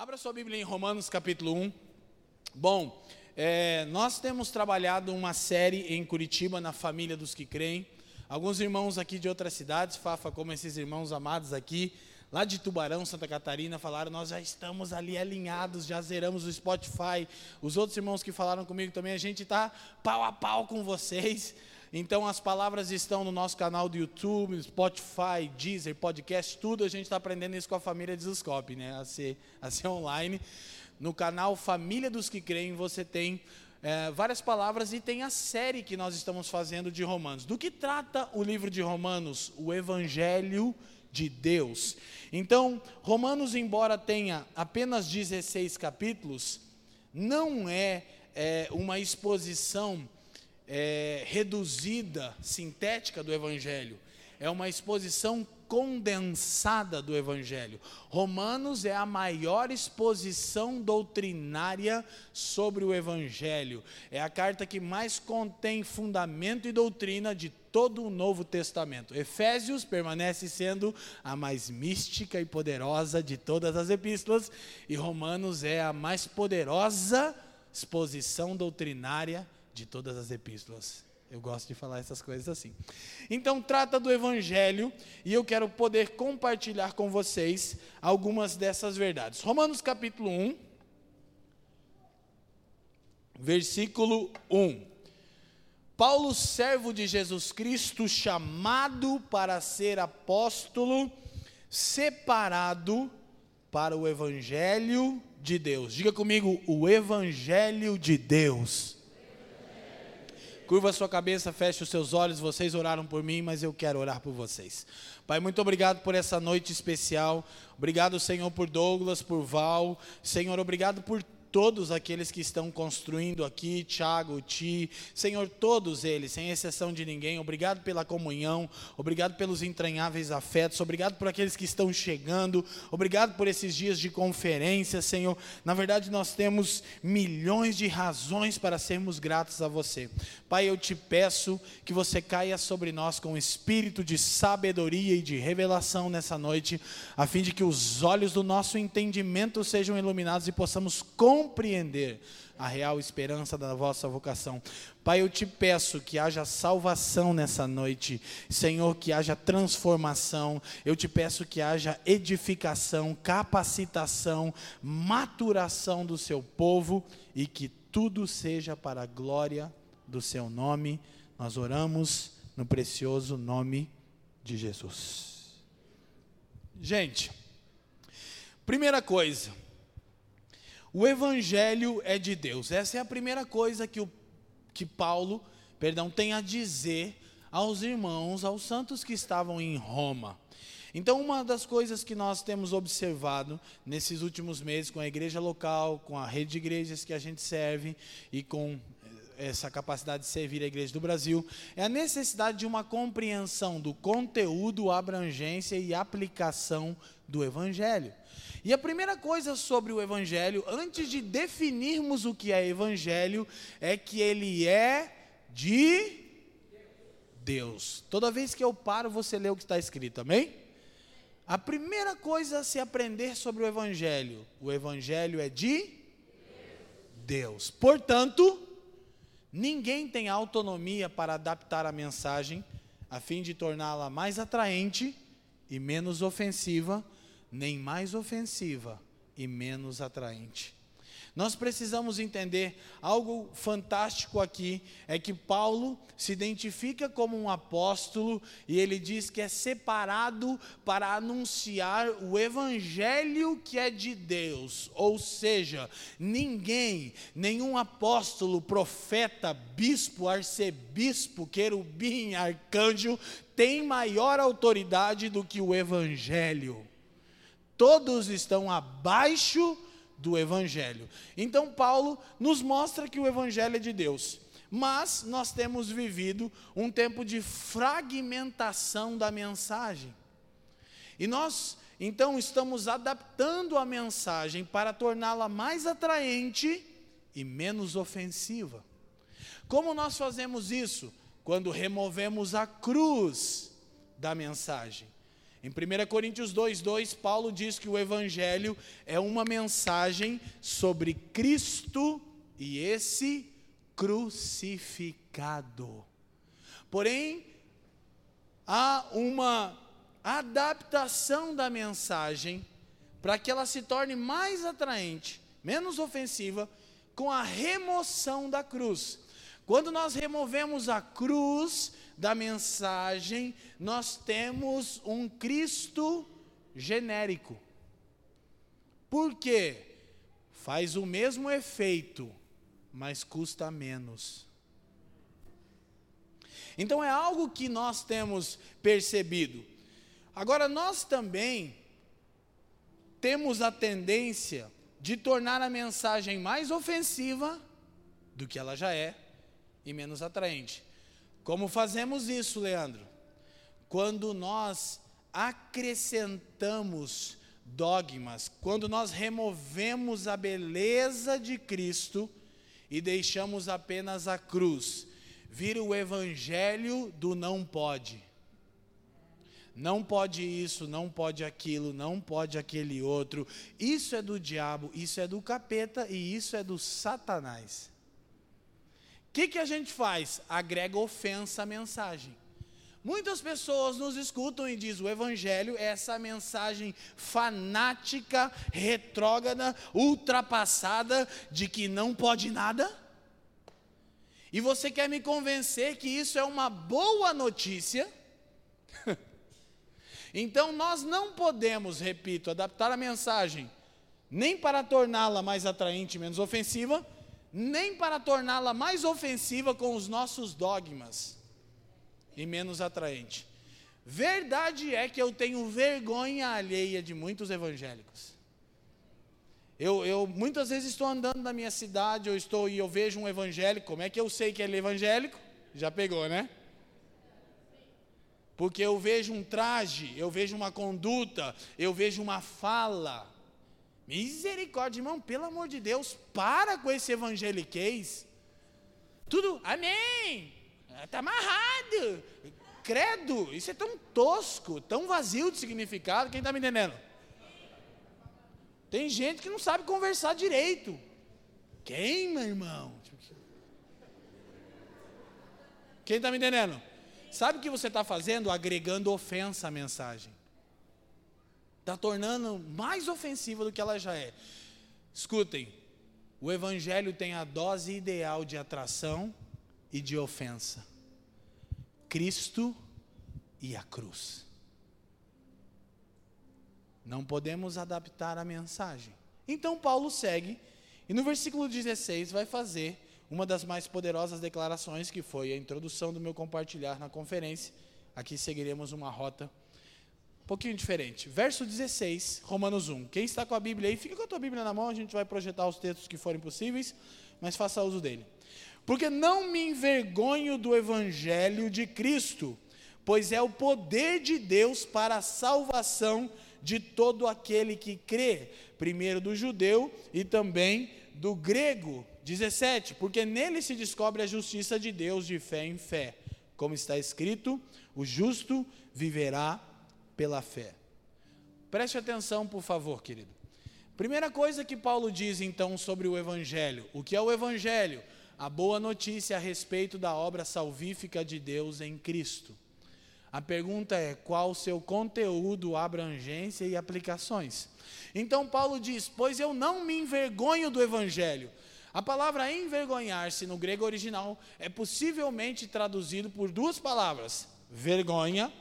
Abra sua Bíblia em Romanos capítulo 1. Bom, é, nós temos trabalhado uma série em Curitiba, na família dos que creem. Alguns irmãos aqui de outras cidades, Fafa, como esses irmãos amados aqui, lá de Tubarão, Santa Catarina, falaram: Nós já estamos ali alinhados, já zeramos o Spotify. Os outros irmãos que falaram comigo também, a gente está pau a pau com vocês. Então as palavras estão no nosso canal do YouTube, Spotify, Deezer, podcast, tudo. A gente está aprendendo isso com a família Desescope, né? A ser, a ser online. No canal Família dos que Creem, você tem é, várias palavras e tem a série que nós estamos fazendo de Romanos. Do que trata o livro de Romanos? O Evangelho de Deus. Então, Romanos, embora tenha apenas 16 capítulos, não é, é uma exposição é, reduzida, sintética do Evangelho. É uma exposição condensada do Evangelho. Romanos é a maior exposição doutrinária sobre o Evangelho. É a carta que mais contém fundamento e doutrina de todo o Novo Testamento. Efésios permanece sendo a mais mística e poderosa de todas as epístolas, e Romanos é a mais poderosa exposição doutrinária de todas as epístolas. Eu gosto de falar essas coisas assim. Então, trata do Evangelho e eu quero poder compartilhar com vocês algumas dessas verdades. Romanos capítulo 1, versículo 1. Paulo, servo de Jesus Cristo, chamado para ser apóstolo, separado para o Evangelho de Deus. Diga comigo, o Evangelho de Deus Curva sua cabeça, feche os seus olhos. Vocês oraram por mim, mas eu quero orar por vocês. Pai, muito obrigado por essa noite especial. Obrigado, Senhor, por Douglas, por Val. Senhor, obrigado por todos aqueles que estão construindo aqui, Tiago, Ti, Senhor, todos eles, sem exceção de ninguém, obrigado pela comunhão, obrigado pelos entranháveis afetos, obrigado por aqueles que estão chegando, obrigado por esses dias de conferência, Senhor. Na verdade, nós temos milhões de razões para sermos gratos a você. Pai, eu te peço que você caia sobre nós com espírito de sabedoria e de revelação nessa noite, a fim de que os olhos do nosso entendimento sejam iluminados e possamos compreender compreender a real esperança da vossa vocação. Pai, eu te peço que haja salvação nessa noite, Senhor, que haja transformação, eu te peço que haja edificação, capacitação, maturação do seu povo e que tudo seja para a glória do seu nome. Nós oramos no precioso nome de Jesus. Gente, primeira coisa, o evangelho é de Deus. Essa é a primeira coisa que, o, que Paulo, perdão, tem a dizer aos irmãos, aos santos que estavam em Roma. Então, uma das coisas que nós temos observado nesses últimos meses com a igreja local, com a rede de igrejas que a gente serve e com essa capacidade de servir a igreja do Brasil, é a necessidade de uma compreensão do conteúdo, abrangência e aplicação do evangelho. E a primeira coisa sobre o Evangelho, antes de definirmos o que é Evangelho, é que ele é de Deus. Toda vez que eu paro, você lê o que está escrito, amém? A primeira coisa a se aprender sobre o Evangelho: o Evangelho é de Deus. Portanto, ninguém tem autonomia para adaptar a mensagem a fim de torná-la mais atraente e menos ofensiva nem mais ofensiva e menos atraente. Nós precisamos entender algo fantástico aqui, é que Paulo se identifica como um apóstolo e ele diz que é separado para anunciar o evangelho que é de Deus. Ou seja, ninguém, nenhum apóstolo, profeta, bispo, arcebispo, querubim, arcanjo tem maior autoridade do que o evangelho todos estão abaixo do Evangelho. Então, Paulo nos mostra que o Evangelho é de Deus. Mas nós temos vivido um tempo de fragmentação da mensagem. E nós, então, estamos adaptando a mensagem para torná-la mais atraente e menos ofensiva. Como nós fazemos isso? Quando removemos a cruz da mensagem Em 1 Coríntios 2,2, Paulo diz que o Evangelho é uma mensagem sobre Cristo e esse crucificado. Porém, há uma adaptação da mensagem para que ela se torne mais atraente, menos ofensiva, com a remoção da cruz. Quando nós removemos a cruz da mensagem, nós temos um Cristo genérico. Por quê? Faz o mesmo efeito, mas custa menos. Então é algo que nós temos percebido. Agora, nós também temos a tendência de tornar a mensagem mais ofensiva do que ela já é e menos atraente. Como fazemos isso, Leandro? Quando nós acrescentamos dogmas, quando nós removemos a beleza de Cristo e deixamos apenas a cruz, vira o evangelho do não pode. Não pode isso, não pode aquilo, não pode aquele outro. Isso é do diabo, isso é do capeta e isso é do Satanás que, que a gente faz? Agrega ofensa à mensagem. Muitas pessoas nos escutam e dizem: o Evangelho é essa mensagem fanática, retrógrada, ultrapassada, de que não pode nada. E você quer me convencer que isso é uma boa notícia? então nós não podemos, repito, adaptar a mensagem nem para torná-la mais atraente menos ofensiva, nem para torná-la mais ofensiva com os nossos dogmas e menos atraente. Verdade é que eu tenho vergonha alheia de muitos evangélicos. Eu, eu, muitas vezes estou andando na minha cidade, eu estou e eu vejo um evangélico. Como é que eu sei que ele é evangélico? Já pegou, né? Porque eu vejo um traje, eu vejo uma conduta, eu vejo uma fala, Misericórdia, irmão, pelo amor de Deus, para com esse evangeliquez. Tudo, amém, está amarrado. Credo, isso é tão tosco, tão vazio de significado, quem está me entendendo? Tem gente que não sabe conversar direito. Quem, meu irmão? Quem está me entendendo? Sabe o que você está fazendo? Agregando ofensa à mensagem está tornando mais ofensiva do que ela já é. Escutem, o Evangelho tem a dose ideal de atração e de ofensa: Cristo e a cruz. Não podemos adaptar a mensagem. Então Paulo segue e no versículo 16 vai fazer uma das mais poderosas declarações que foi a introdução do meu compartilhar na conferência. Aqui seguiremos uma rota pouquinho diferente. Verso 16, Romanos 1. Quem está com a Bíblia aí, fica com a tua Bíblia na mão, a gente vai projetar os textos que forem possíveis, mas faça uso dele. Porque não me envergonho do evangelho de Cristo, pois é o poder de Deus para a salvação de todo aquele que crê, primeiro do judeu e também do grego. 17, porque nele se descobre a justiça de Deus de fé em fé. Como está escrito, o justo viverá pela fé. Preste atenção, por favor, querido. Primeira coisa que Paulo diz então sobre o Evangelho: o que é o Evangelho? A boa notícia a respeito da obra salvífica de Deus em Cristo. A pergunta é: qual o seu conteúdo, abrangência e aplicações? Então Paulo diz: Pois eu não me envergonho do Evangelho. A palavra envergonhar-se no grego original é possivelmente traduzido por duas palavras: vergonha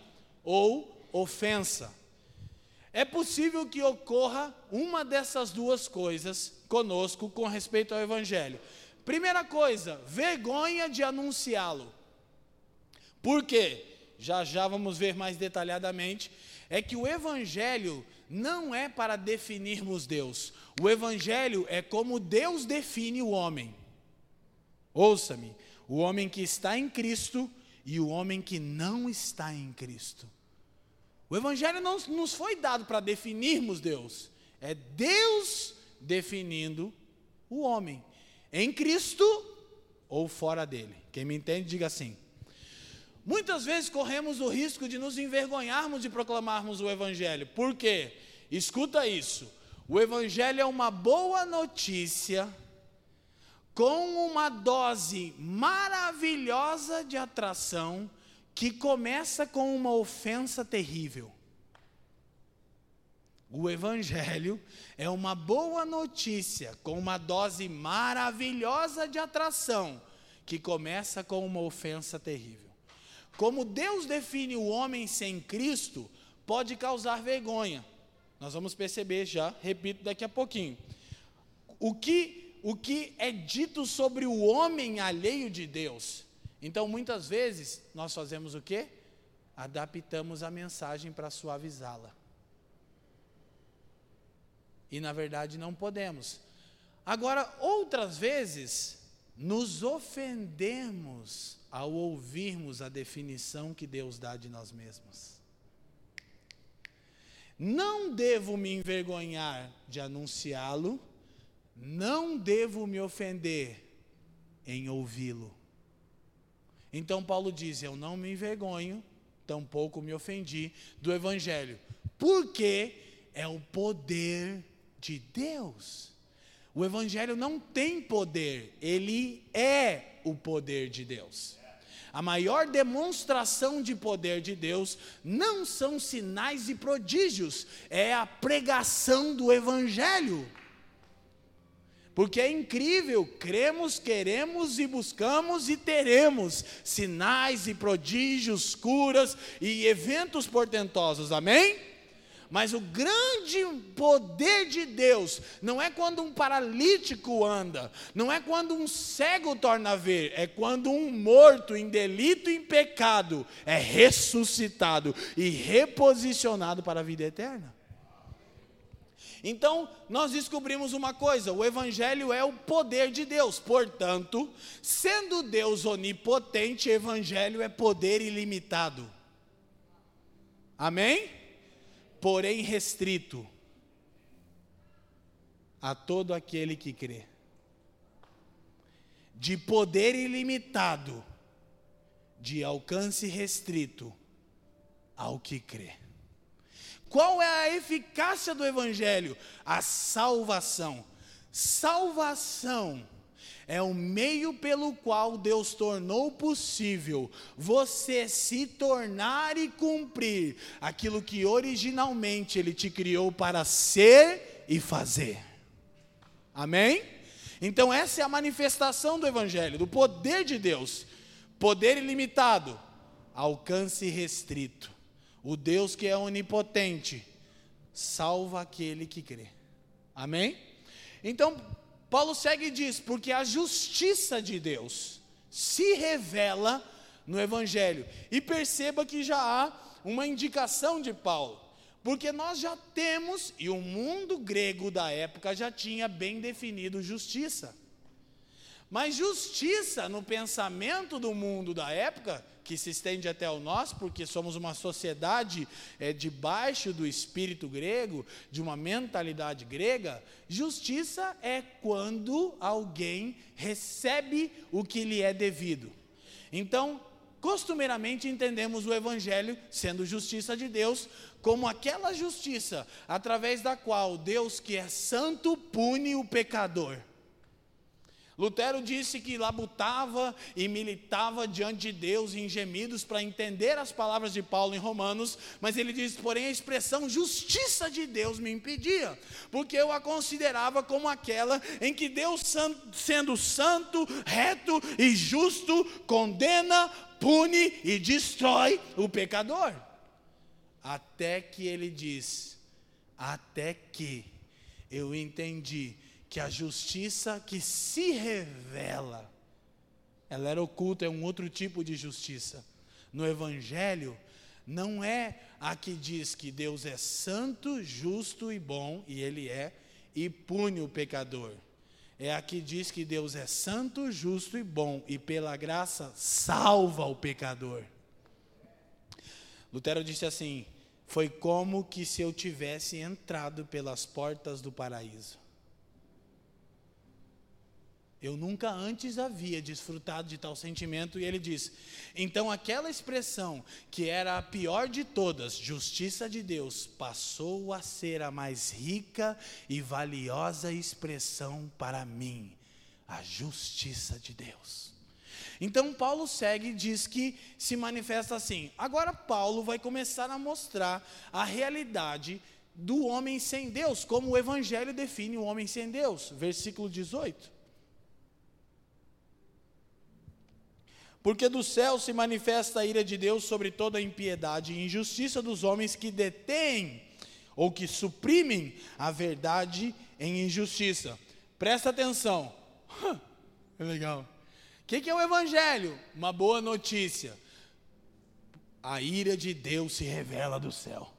ou ofensa. É possível que ocorra uma dessas duas coisas conosco com respeito ao Evangelho. Primeira coisa, vergonha de anunciá-lo. Por quê? Já já vamos ver mais detalhadamente. É que o Evangelho não é para definirmos Deus. O Evangelho é como Deus define o homem. Ouça-me: o homem que está em Cristo e o homem que não está em Cristo. O Evangelho não nos foi dado para definirmos Deus, é Deus definindo o homem, em Cristo ou fora dele. Quem me entende, diga assim. Muitas vezes corremos o risco de nos envergonharmos de proclamarmos o Evangelho. Por quê? Escuta isso. O Evangelho é uma boa notícia com uma dose maravilhosa de atração que começa com uma ofensa terrível. O Evangelho é uma boa notícia com uma dose maravilhosa de atração que começa com uma ofensa terrível. Como Deus define o homem sem Cristo, pode causar vergonha. Nós vamos perceber já, repito daqui a pouquinho. O que, o que é dito sobre o homem alheio de Deus? Então, muitas vezes, nós fazemos o quê? Adaptamos a mensagem para suavizá-la. E na verdade não podemos. Agora, outras vezes, nos ofendemos ao ouvirmos a definição que Deus dá de nós mesmos. Não devo me envergonhar de anunciá-lo, não devo me ofender em ouvi-lo. Então Paulo diz: Eu não me envergonho, tampouco me ofendi do Evangelho, porque é o poder de Deus. O Evangelho não tem poder, ele é o poder de Deus. A maior demonstração de poder de Deus não são sinais e prodígios, é a pregação do Evangelho. Porque é incrível, cremos, queremos e buscamos e teremos sinais e prodígios, curas e eventos portentosos, amém? Mas o grande poder de Deus não é quando um paralítico anda, não é quando um cego torna a ver, é quando um morto em delito e em pecado é ressuscitado e reposicionado para a vida eterna. Então, nós descobrimos uma coisa: o Evangelho é o poder de Deus, portanto, sendo Deus onipotente, Evangelho é poder ilimitado. Amém? porém restrito a todo aquele que crê. De poder ilimitado, de alcance restrito ao que crê. Qual é a eficácia do Evangelho? A salvação. Salvação é o meio pelo qual Deus tornou possível você se tornar e cumprir aquilo que originalmente Ele te criou para ser e fazer. Amém? Então, essa é a manifestação do Evangelho, do poder de Deus. Poder ilimitado, alcance restrito. O Deus que é onipotente salva aquele que crê. Amém? Então, Paulo segue e diz: porque a justiça de Deus se revela no Evangelho. E perceba que já há uma indicação de Paulo, porque nós já temos, e o mundo grego da época já tinha bem definido justiça. Mas justiça no pensamento do mundo da época que se estende até o nosso, porque somos uma sociedade é, debaixo do espírito grego, de uma mentalidade grega, justiça é quando alguém recebe o que lhe é devido. Então, costumeiramente entendemos o Evangelho sendo justiça de Deus, como aquela justiça através da qual Deus, que é santo, pune o pecador. Lutero disse que labutava e militava diante de Deus em gemidos para entender as palavras de Paulo em Romanos, mas ele diz, porém, a expressão justiça de Deus me impedia, porque eu a considerava como aquela em que Deus, sendo santo, reto e justo, condena, pune e destrói o pecador. Até que ele diz, até que eu entendi que a justiça que se revela, ela era oculta, é um outro tipo de justiça. No Evangelho, não é a que diz que Deus é santo, justo e bom, e Ele é, e pune o pecador. É a que diz que Deus é santo, justo e bom, e pela graça salva o pecador. Lutero disse assim: Foi como que se eu tivesse entrado pelas portas do paraíso. Eu nunca antes havia desfrutado de tal sentimento, e ele diz: então aquela expressão, que era a pior de todas, justiça de Deus, passou a ser a mais rica e valiosa expressão para mim, a justiça de Deus. Então Paulo segue e diz que se manifesta assim. Agora Paulo vai começar a mostrar a realidade do homem sem Deus, como o evangelho define o homem sem Deus. Versículo 18. Porque do céu se manifesta a ira de Deus sobre toda a impiedade e injustiça dos homens que detêm ou que suprimem a verdade em injustiça. Presta atenção. É legal. O que, que é o Evangelho? Uma boa notícia. A ira de Deus se revela do céu.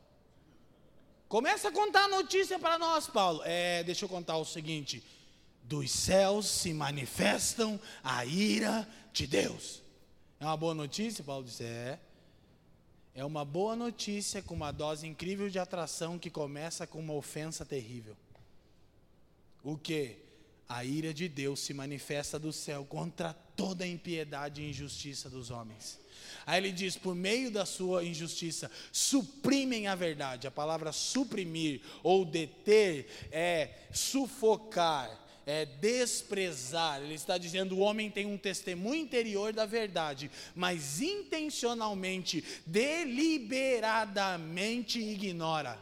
Começa a contar a notícia para nós, Paulo. É, deixa eu contar o seguinte: dos céus se manifestam a ira de Deus. É uma boa notícia? Paulo disse: É. É uma boa notícia com uma dose incrível de atração que começa com uma ofensa terrível. O que? A ira de Deus se manifesta do céu contra toda a impiedade e injustiça dos homens. Aí ele diz: por meio da sua injustiça, suprimem a verdade. A palavra suprimir ou deter é sufocar, é, desprezar. Ele está dizendo: o homem tem um testemunho interior da verdade, mas intencionalmente, deliberadamente ignora.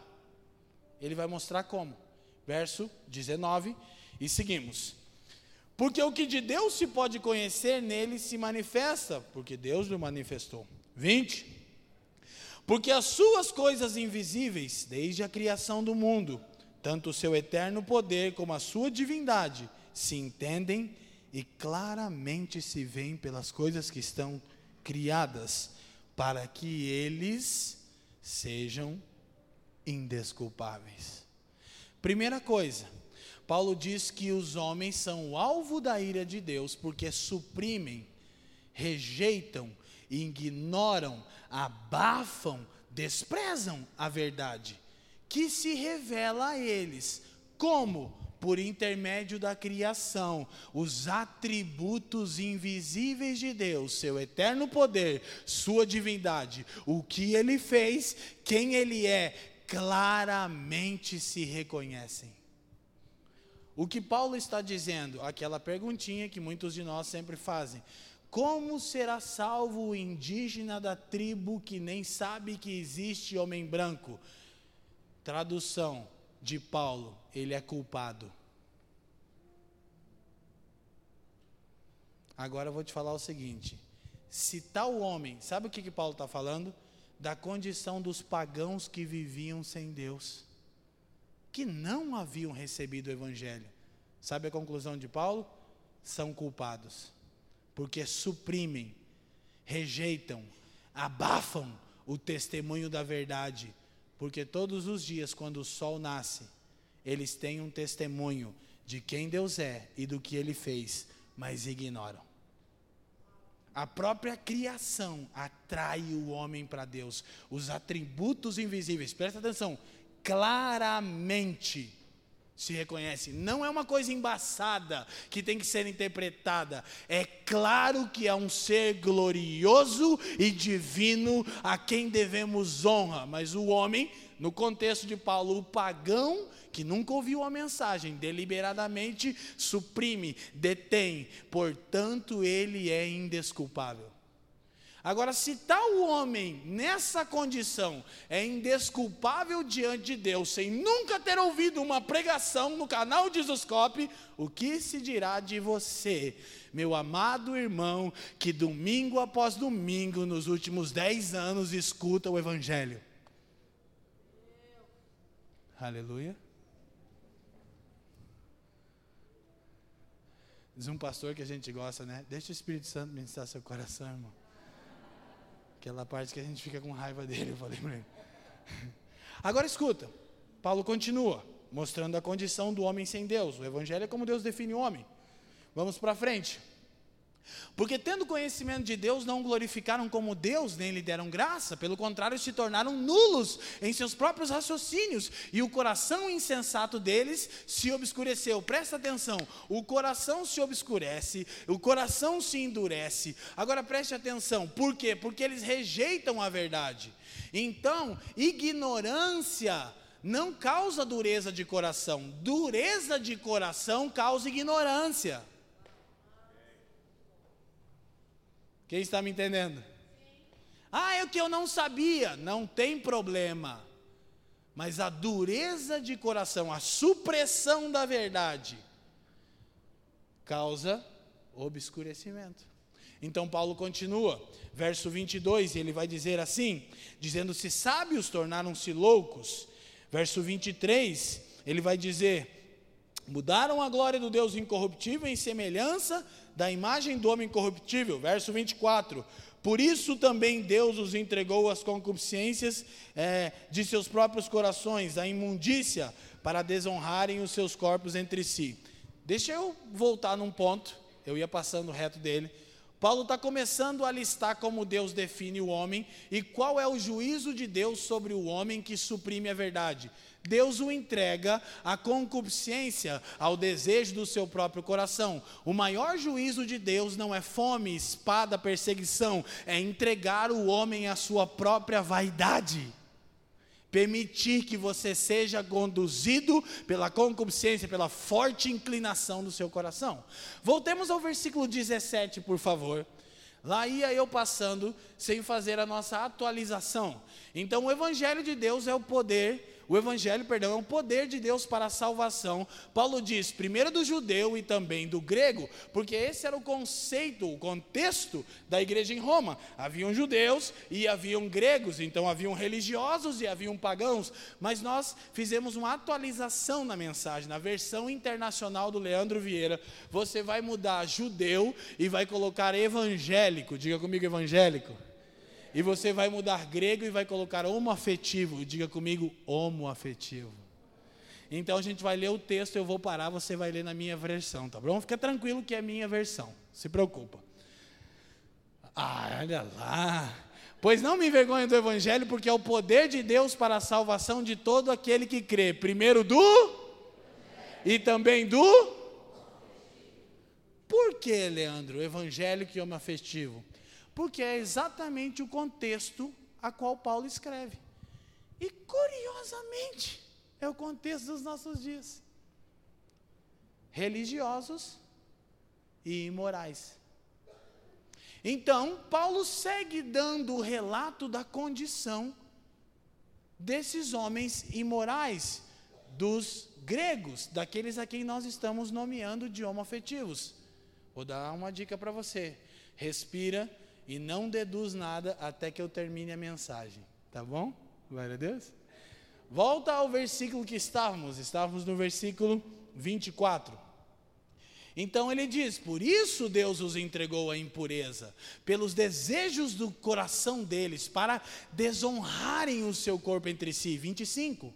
Ele vai mostrar como. Verso 19, e seguimos. Porque o que de Deus se pode conhecer nele se manifesta, porque Deus o manifestou. 20. Porque as suas coisas invisíveis, desde a criação do mundo, tanto o seu eterno poder como a sua divindade se entendem e claramente se veem pelas coisas que estão criadas, para que eles sejam indesculpáveis. Primeira coisa, Paulo diz que os homens são o alvo da ira de Deus porque suprimem, rejeitam, ignoram, abafam, desprezam a verdade que se revela a eles. Como? Por intermédio da criação, os atributos invisíveis de Deus, seu eterno poder, sua divindade, o que ele fez, quem ele é, claramente se reconhecem. O que Paulo está dizendo? Aquela perguntinha que muitos de nós sempre fazem: como será salvo o indígena da tribo que nem sabe que existe homem branco? Tradução de Paulo, ele é culpado. Agora eu vou te falar o seguinte: se tal homem, sabe o que, que Paulo está falando? Da condição dos pagãos que viviam sem Deus, que não haviam recebido o Evangelho. Sabe a conclusão de Paulo? São culpados, porque suprimem, rejeitam, abafam o testemunho da verdade porque todos os dias, quando o sol nasce, eles têm um testemunho de quem Deus é e do que ele fez, mas ignoram. A própria criação atrai o homem para Deus. Os atributos invisíveis, presta atenção, claramente se reconhece. Não é uma coisa embaçada que tem que ser interpretada. É claro que é um ser glorioso e divino a quem devemos honra, mas o homem, no contexto de Paulo, o pagão que nunca ouviu a mensagem, deliberadamente suprime, detém, portanto ele é indesculpável. Agora, se tal homem, nessa condição, é indesculpável diante de Deus, sem nunca ter ouvido uma pregação no canal de o que se dirá de você, meu amado irmão, que domingo após domingo, nos últimos dez anos, escuta o Evangelho? Aleluia. Diz um pastor que a gente gosta, né? Deixa o Espírito Santo ministrar seu coração, irmão. Aquela parte que a gente fica com raiva dele, eu falei para ele. Agora escuta, Paulo continua, mostrando a condição do homem sem Deus. O Evangelho é como Deus define o homem. Vamos para frente. Porque, tendo conhecimento de Deus, não glorificaram como Deus, nem lhe deram graça, pelo contrário, se tornaram nulos em seus próprios raciocínios, e o coração insensato deles se obscureceu. Presta atenção: o coração se obscurece, o coração se endurece. Agora preste atenção: por quê? Porque eles rejeitam a verdade. Então, ignorância não causa dureza de coração, dureza de coração causa ignorância. Quem está me entendendo? Ah, é o que eu não sabia. Não tem problema. Mas a dureza de coração, a supressão da verdade, causa obscurecimento. Então Paulo continua, verso 22, ele vai dizer assim: dizendo-se sábios, tornaram-se loucos. Verso 23, ele vai dizer: mudaram a glória do Deus incorruptível em semelhança da imagem do homem corruptível. Verso 24. Por isso também Deus os entregou às concupiscências é, de seus próprios corações, à imundícia, para desonrarem os seus corpos entre si. Deixa eu voltar num ponto, eu ia passando reto dele. Paulo está começando a listar como Deus define o homem e qual é o juízo de Deus sobre o homem que suprime a verdade. Deus o entrega à concupiscência, ao desejo do seu próprio coração. O maior juízo de Deus não é fome, espada, perseguição, é entregar o homem à sua própria vaidade. Permitir que você seja conduzido pela concupiscência, pela forte inclinação do seu coração. Voltemos ao versículo 17, por favor. Lá ia eu passando sem fazer a nossa atualização. Então, o Evangelho de Deus é o poder o evangelho, perdão, é um poder de Deus para a salvação. Paulo diz, primeiro do judeu e também do grego, porque esse era o conceito, o contexto da igreja em Roma. Haviam judeus e haviam gregos, então haviam religiosos e haviam pagãos, mas nós fizemos uma atualização na mensagem, na versão internacional do Leandro Vieira. Você vai mudar judeu e vai colocar evangélico. Diga comigo evangélico. E você vai mudar grego e vai colocar homoafetivo. Diga comigo, homoafetivo. Então a gente vai ler o texto, eu vou parar, você vai ler na minha versão, tá bom? Fica tranquilo que é a minha versão. Se preocupa. Ah, olha lá. Pois não me envergonhe do evangelho, porque é o poder de Deus para a salvação de todo aquele que crê. Primeiro do e também do Por que, Leandro, evangélico e homoafetivo? Porque é exatamente o contexto a qual Paulo escreve. E curiosamente, é o contexto dos nossos dias. Religiosos e imorais. Então, Paulo segue dando o relato da condição desses homens imorais, dos gregos, daqueles a quem nós estamos nomeando de homoafetivos. Vou dar uma dica para você. Respira e não deduz nada até que eu termine a mensagem. Tá bom? Glória a Deus. Volta ao versículo que estávamos, estávamos no versículo 24. Então ele diz: Por isso Deus os entregou à impureza, pelos desejos do coração deles, para desonrarem o seu corpo entre si. 25.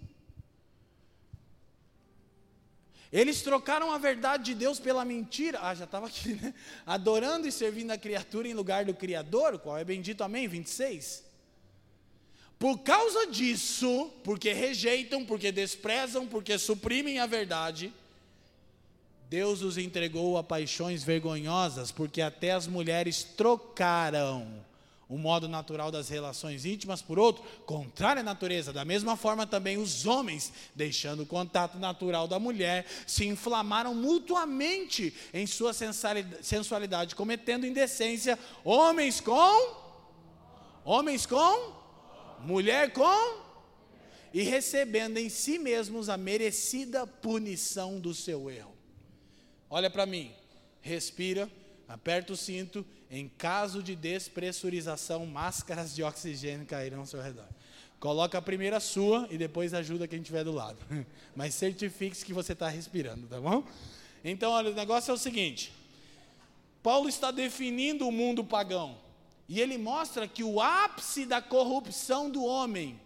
Eles trocaram a verdade de Deus pela mentira. Ah, já estava aqui, né? Adorando e servindo a criatura em lugar do Criador, qual é bendito, amém? 26. Por causa disso, porque rejeitam, porque desprezam, porque suprimem a verdade, Deus os entregou a paixões vergonhosas, porque até as mulheres trocaram o modo natural das relações íntimas por outro, contrário à natureza. Da mesma forma, também os homens, deixando o contato natural da mulher, se inflamaram mutuamente em sua sensualidade, cometendo indecência, homens com homens com mulher com e recebendo em si mesmos a merecida punição do seu erro. Olha para mim, respira, aperta o cinto em caso de despressurização, máscaras de oxigênio cairão ao seu redor. Coloca a primeira sua e depois ajuda quem estiver do lado. Mas certifique-se que você está respirando, tá bom? Então, olha, o negócio é o seguinte: Paulo está definindo o mundo pagão. E ele mostra que o ápice da corrupção do homem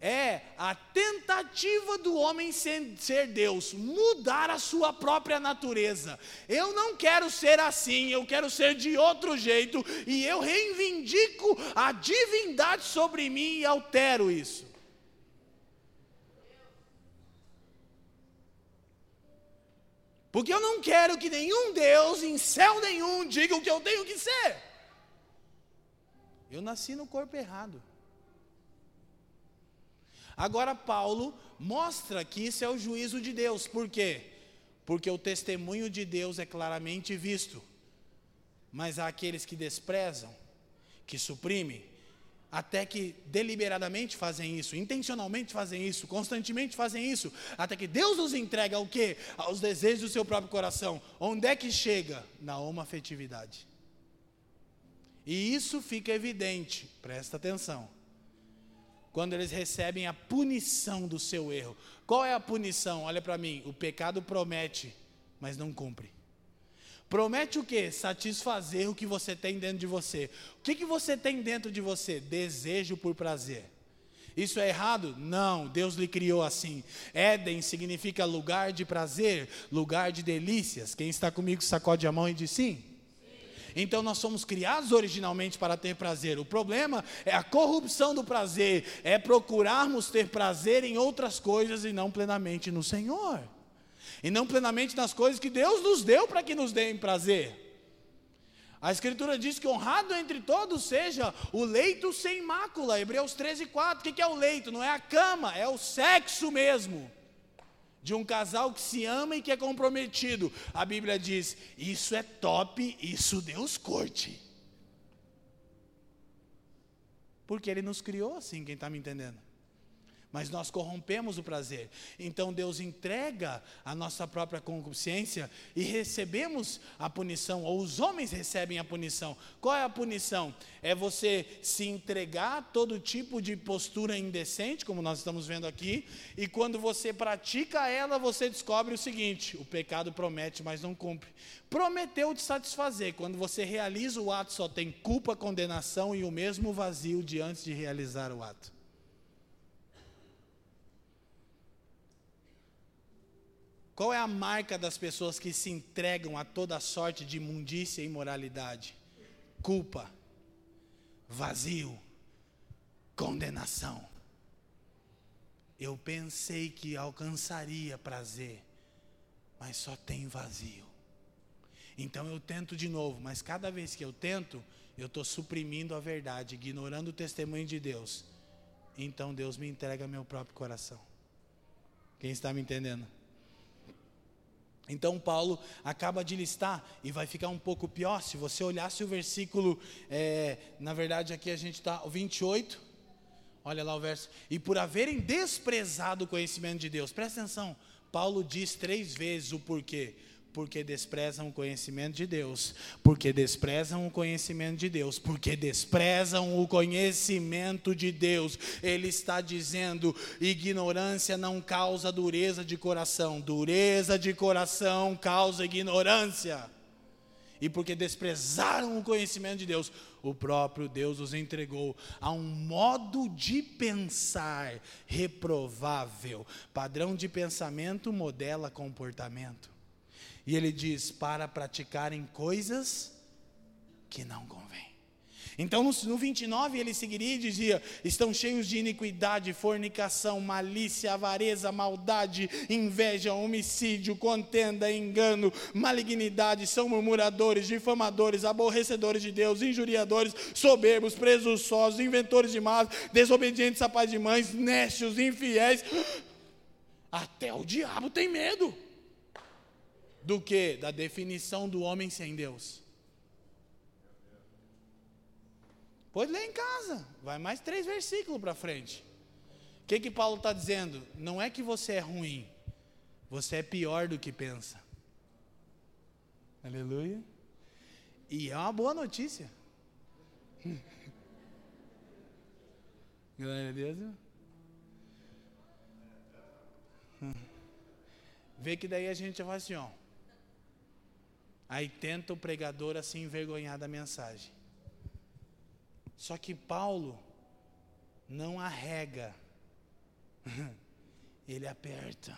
é a tentativa do homem ser Deus, mudar a sua própria natureza. Eu não quero ser assim, eu quero ser de outro jeito, e eu reivindico a divindade sobre mim e altero isso. Porque eu não quero que nenhum Deus em céu nenhum diga o que eu tenho que ser. Eu nasci no corpo errado. Agora, Paulo mostra que isso é o juízo de Deus, por quê? Porque o testemunho de Deus é claramente visto, mas há aqueles que desprezam, que suprimem, até que deliberadamente fazem isso, intencionalmente fazem isso, constantemente fazem isso, até que Deus os entrega o quê? Aos desejos do seu próprio coração. Onde é que chega? Na homafetividade. E isso fica evidente, presta atenção quando eles recebem a punição do seu erro. Qual é a punição? Olha para mim, o pecado promete, mas não cumpre. Promete o que? Satisfazer o que você tem dentro de você. O que, que você tem dentro de você? Desejo por prazer. Isso é errado? Não, Deus lhe criou assim. Éden significa lugar de prazer, lugar de delícias. Quem está comigo sacode a mão e diz sim. Então nós somos criados originalmente para ter prazer. O problema é a corrupção do prazer, é procurarmos ter prazer em outras coisas e não plenamente no Senhor. E não plenamente nas coisas que Deus nos deu para que nos deem prazer. A Escritura diz que honrado entre todos seja o leito sem mácula. Hebreus 13, 4. O que é o leito? Não é a cama, é o sexo mesmo de um casal que se ama e que é comprometido. A Bíblia diz: isso é top, isso Deus curte. Porque Ele nos criou assim, quem está me entendendo? Mas nós corrompemos o prazer. Então Deus entrega a nossa própria concupiscência e recebemos a punição, ou os homens recebem a punição. Qual é a punição? É você se entregar a todo tipo de postura indecente, como nós estamos vendo aqui, e quando você pratica ela, você descobre o seguinte: o pecado promete, mas não cumpre. Prometeu te satisfazer, quando você realiza o ato, só tem culpa, condenação e o mesmo vazio de antes de realizar o ato. Qual é a marca das pessoas que se entregam a toda sorte de imundícia e imoralidade? Culpa, vazio, condenação. Eu pensei que alcançaria prazer, mas só tem vazio. Então eu tento de novo, mas cada vez que eu tento, eu estou suprimindo a verdade, ignorando o testemunho de Deus. Então Deus me entrega meu próprio coração. Quem está me entendendo? Então Paulo acaba de listar e vai ficar um pouco pior. Se você olhasse o versículo, é, na verdade aqui a gente está, o 28, olha lá o verso, e por haverem desprezado o conhecimento de Deus, presta atenção, Paulo diz três vezes o porquê, porque desprezam o conhecimento de Deus, porque desprezam o conhecimento de Deus, porque desprezam o conhecimento de Deus. Ele está dizendo: ignorância não causa dureza de coração, dureza de coração causa ignorância. E porque desprezaram o conhecimento de Deus, o próprio Deus os entregou a um modo de pensar reprovável. Padrão de pensamento modela comportamento. E ele diz: para praticarem coisas que não convêm. Então no, no 29 ele seguiria e dizia: estão cheios de iniquidade, fornicação, malícia, avareza, maldade, inveja, homicídio, contenda, engano, malignidade, são murmuradores, difamadores, aborrecedores de Deus, injuriadores, soberbos, presunçosos, inventores de mal, desobedientes a pais de mães, nécios, infiéis. Até o diabo tem medo do que? Da definição do homem sem Deus. Pode ler em casa, vai mais três versículos para frente. O que, que Paulo está dizendo? Não é que você é ruim, você é pior do que pensa. Aleluia. E é uma boa notícia. Glória a Deus. Vê que daí a gente vai assim, ó. Aí tenta o pregador assim envergonhar da mensagem. Só que Paulo não arrega Ele aperta.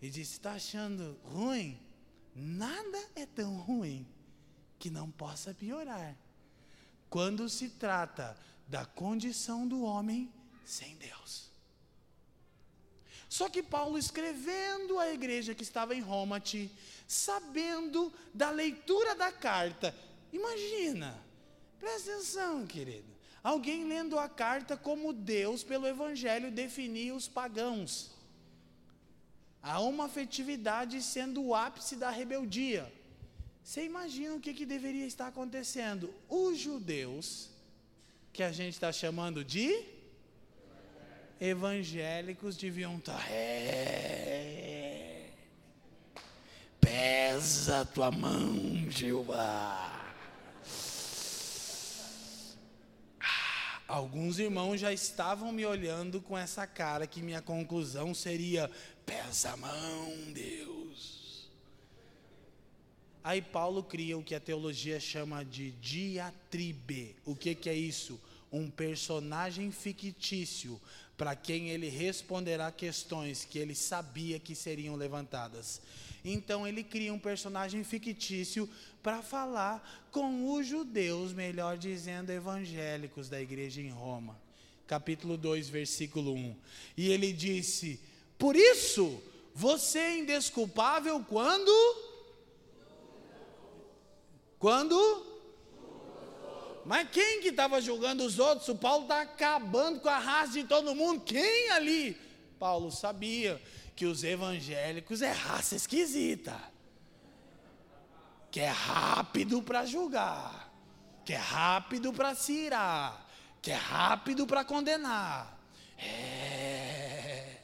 E diz: Está achando ruim? Nada é tão ruim que não possa piorar. Quando se trata da condição do homem sem Deus. Só que Paulo, escrevendo à igreja que estava em Roma, sabendo da leitura da carta, imagina, presta atenção, querido. Alguém lendo a carta como Deus, pelo Evangelho, definia os pagãos. Há uma afetividade sendo o ápice da rebeldia. Você imagina o que, que deveria estar acontecendo? Os judeus, que a gente está chamando de evangélicos, deviam estar. Tá, é, pesa a tua mão, Jeová. Alguns irmãos já estavam me olhando com essa cara que minha conclusão seria: pesa a mão, Deus. Aí Paulo cria o que a teologia chama de diatribe. O que, que é isso? Um personagem fictício para quem ele responderá questões que ele sabia que seriam levantadas. Então ele cria um personagem fictício para falar com os judeus, melhor dizendo, evangélicos da igreja em Roma. Capítulo 2, versículo 1. E ele disse: Por isso, você é indesculpável quando? Quando? Mas quem que estava julgando os outros? O Paulo está acabando com a raça de todo mundo. Quem ali? Paulo sabia que os evangélicos é raça esquisita que é rápido para julgar, que é rápido para se irar, que é rápido para condenar. É,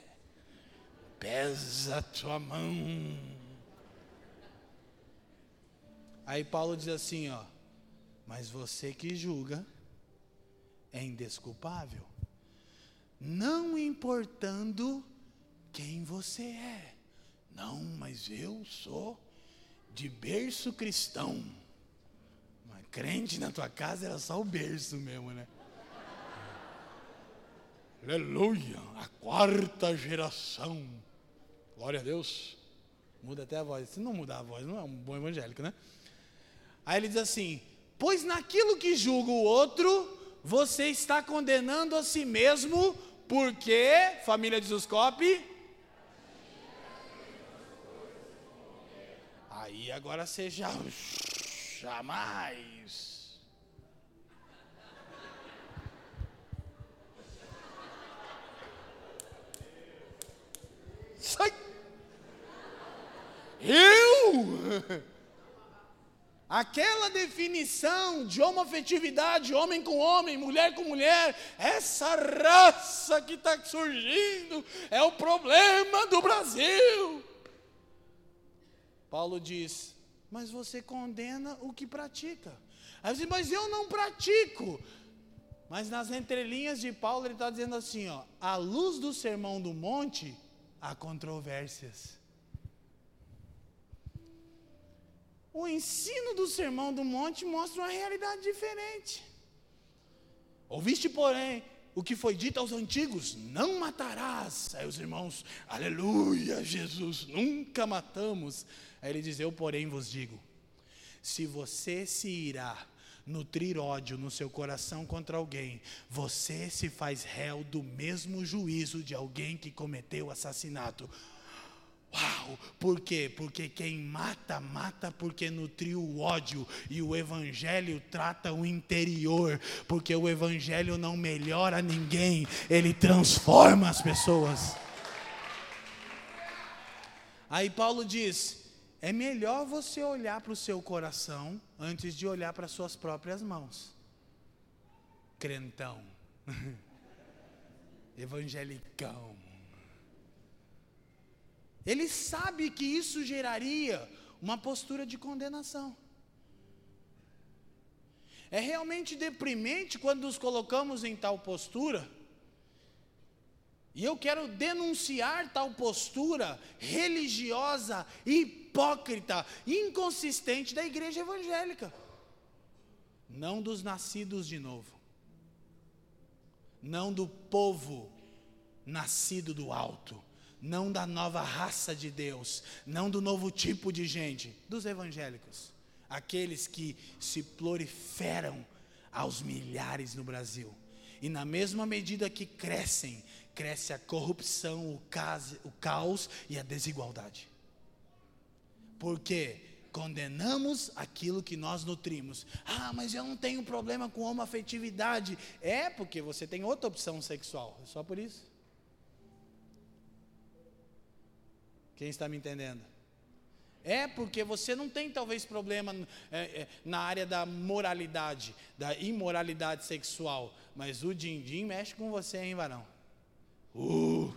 pesa a tua mão. Aí Paulo diz assim, ó, mas você que julga é indesculpável, não importando quem você é. Não, mas eu sou de berço cristão. Mas crente na tua casa era só o berço mesmo, né? Aleluia, a quarta geração. Glória a Deus. Muda até a voz. Se não mudar a voz, não é um bom evangélico, né? Aí ele diz assim: Pois naquilo que julga o outro, você está condenando a si mesmo, porque, família de Zuscope, Aí agora você já. Jamais. Sai! Eu! Aquela definição de homofetividade, homem com homem, mulher com mulher, essa raça que está surgindo é o problema do Brasil. Paulo diz: Mas você condena o que pratica. Aí você diz, mas eu não pratico. Mas nas entrelinhas de Paulo ele está dizendo assim: ó, à luz do sermão do monte, há controvérsias. O ensino do sermão do monte mostra uma realidade diferente. Ouviste, porém, o que foi dito aos antigos: não matarás. Aí os irmãos, aleluia, Jesus, nunca matamos. Aí ele diz: Eu, porém, vos digo: se você se irá nutrir ódio no seu coração contra alguém, você se faz réu do mesmo juízo de alguém que cometeu assassinato. Uau! Por quê? Porque quem mata, mata porque nutriu o ódio. E o Evangelho trata o interior. Porque o Evangelho não melhora ninguém, ele transforma as pessoas. Aí Paulo diz: é melhor você olhar para o seu coração antes de olhar para suas próprias mãos. Crentão. Evangelicão. Ele sabe que isso geraria uma postura de condenação. É realmente deprimente quando nos colocamos em tal postura e eu quero denunciar tal postura religiosa, hipócrita, inconsistente da igreja evangélica. Não dos nascidos de novo. Não do povo nascido do alto, não da nova raça de Deus, não do novo tipo de gente, dos evangélicos, aqueles que se proliferam aos milhares no Brasil. E na mesma medida que crescem, cresce a corrupção, o caos, o caos e a desigualdade. Porque condenamos aquilo que nós nutrimos. Ah, mas eu não tenho problema com homoafetividade. É porque você tem outra opção sexual. É só por isso. Quem está me entendendo? É porque você não tem talvez problema é, é, na área da moralidade, da imoralidade sexual, mas o din-din mexe com você, hein, varão? Uh,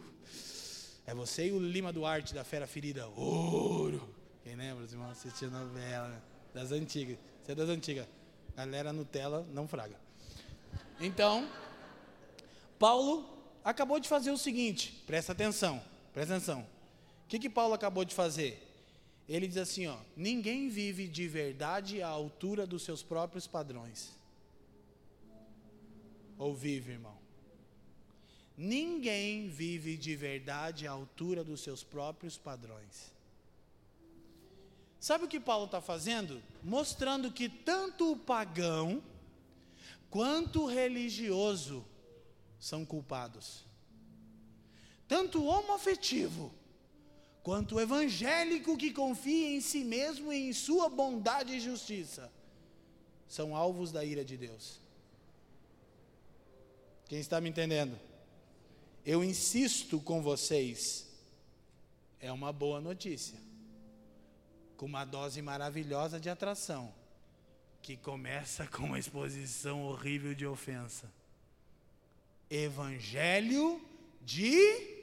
é você e o Lima Duarte da Fera Ferida. Ouro. Quem lembra? Os irmãos assistiam novela né? das antigas. Você é das antigas. Galera Nutella não fraga. Então, Paulo acabou de fazer o seguinte, presta atenção, presta atenção. O que, que Paulo acabou de fazer? Ele diz assim: ó, ninguém vive de verdade à altura dos seus próprios padrões. Ou vive, irmão? Ninguém vive de verdade à altura dos seus próprios padrões. Sabe o que Paulo está fazendo? Mostrando que tanto o pagão quanto o religioso são culpados. Tanto o homoafetivo quanto o evangélico que confia em si mesmo e em sua bondade e justiça são alvos da ira de Deus. Quem está me entendendo? Eu insisto com vocês, é uma boa notícia, com uma dose maravilhosa de atração, que começa com uma exposição horrível de ofensa. Evangelho de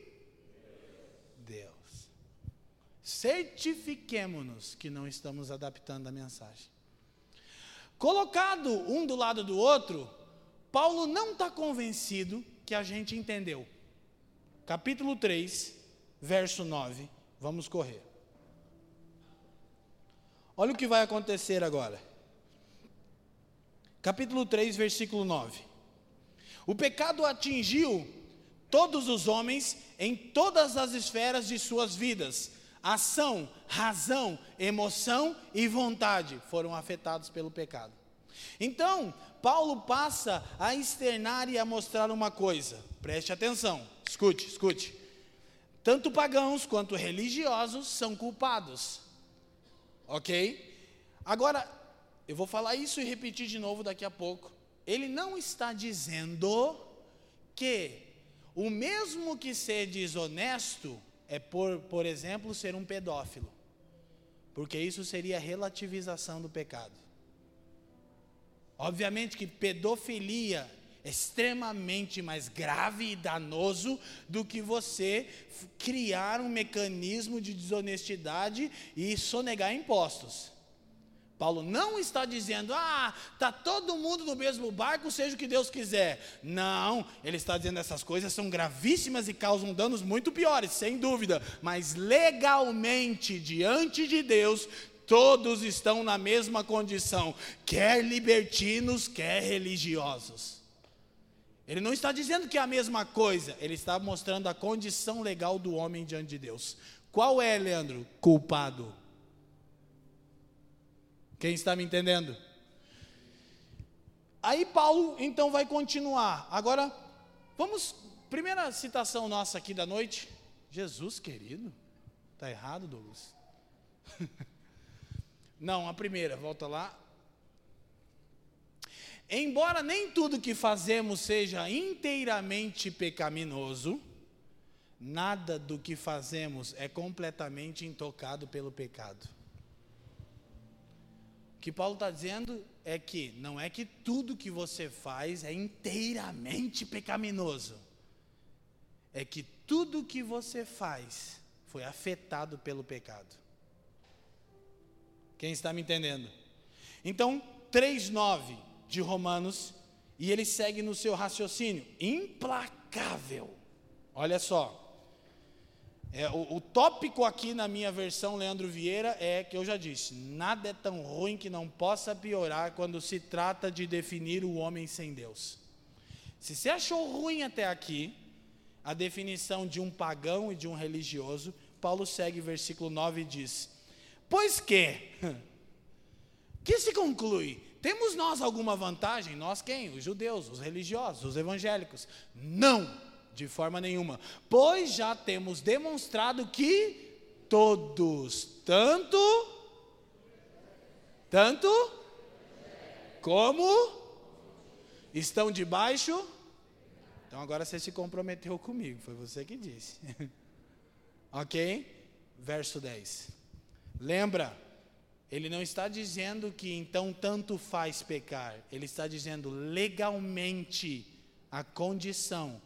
certifiquemo-nos que não estamos adaptando a mensagem. Colocado um do lado do outro, Paulo não está convencido que a gente entendeu. Capítulo 3, verso 9. Vamos correr. Olha o que vai acontecer agora. Capítulo 3, versículo 9. O pecado atingiu todos os homens em todas as esferas de suas vidas ação, razão, emoção e vontade foram afetados pelo pecado. Então, Paulo passa a externar e a mostrar uma coisa, preste atenção, escute, escute. Tanto pagãos quanto religiosos são culpados, ok? Agora, eu vou falar isso e repetir de novo daqui a pouco. Ele não está dizendo que o mesmo que ser desonesto é, por, por exemplo, ser um pedófilo, porque isso seria relativização do pecado. Obviamente que pedofilia é extremamente mais grave e danoso do que você criar um mecanismo de desonestidade e sonegar impostos. Paulo não está dizendo, ah, está todo mundo no mesmo barco, seja o que Deus quiser. Não, ele está dizendo essas coisas são gravíssimas e causam danos muito piores, sem dúvida. Mas legalmente, diante de Deus, todos estão na mesma condição, quer libertinos, quer religiosos. Ele não está dizendo que é a mesma coisa, ele está mostrando a condição legal do homem diante de Deus. Qual é, Leandro? Culpado. Quem está me entendendo? Aí Paulo então vai continuar. Agora, vamos, primeira citação nossa aqui da noite. Jesus querido. Está errado, Douglas? Não, a primeira, volta lá. Embora nem tudo que fazemos seja inteiramente pecaminoso, nada do que fazemos é completamente intocado pelo pecado que Paulo está dizendo é que não é que tudo que você faz é inteiramente pecaminoso. É que tudo que você faz foi afetado pelo pecado. Quem está me entendendo? Então, 3:9 de Romanos, e ele segue no seu raciocínio, implacável. Olha só. É, o, o, tópico aqui na minha versão, Leandro Vieira, é que eu já disse: nada é tão ruim que não possa piorar quando se trata de definir o homem sem Deus. Se você achou ruim até aqui, a definição de um pagão e de um religioso, Paulo segue versículo 9 e diz: Pois que, que se conclui? Temos nós alguma vantagem? Nós quem? Os judeus, os religiosos, os evangélicos? Não, de forma nenhuma. Pois já temos demonstrado que todos, tanto, tanto, como estão debaixo. Então agora você se comprometeu comigo, foi você que disse. ok? Verso 10. Lembra, ele não está dizendo que então tanto faz pecar, ele está dizendo legalmente a condição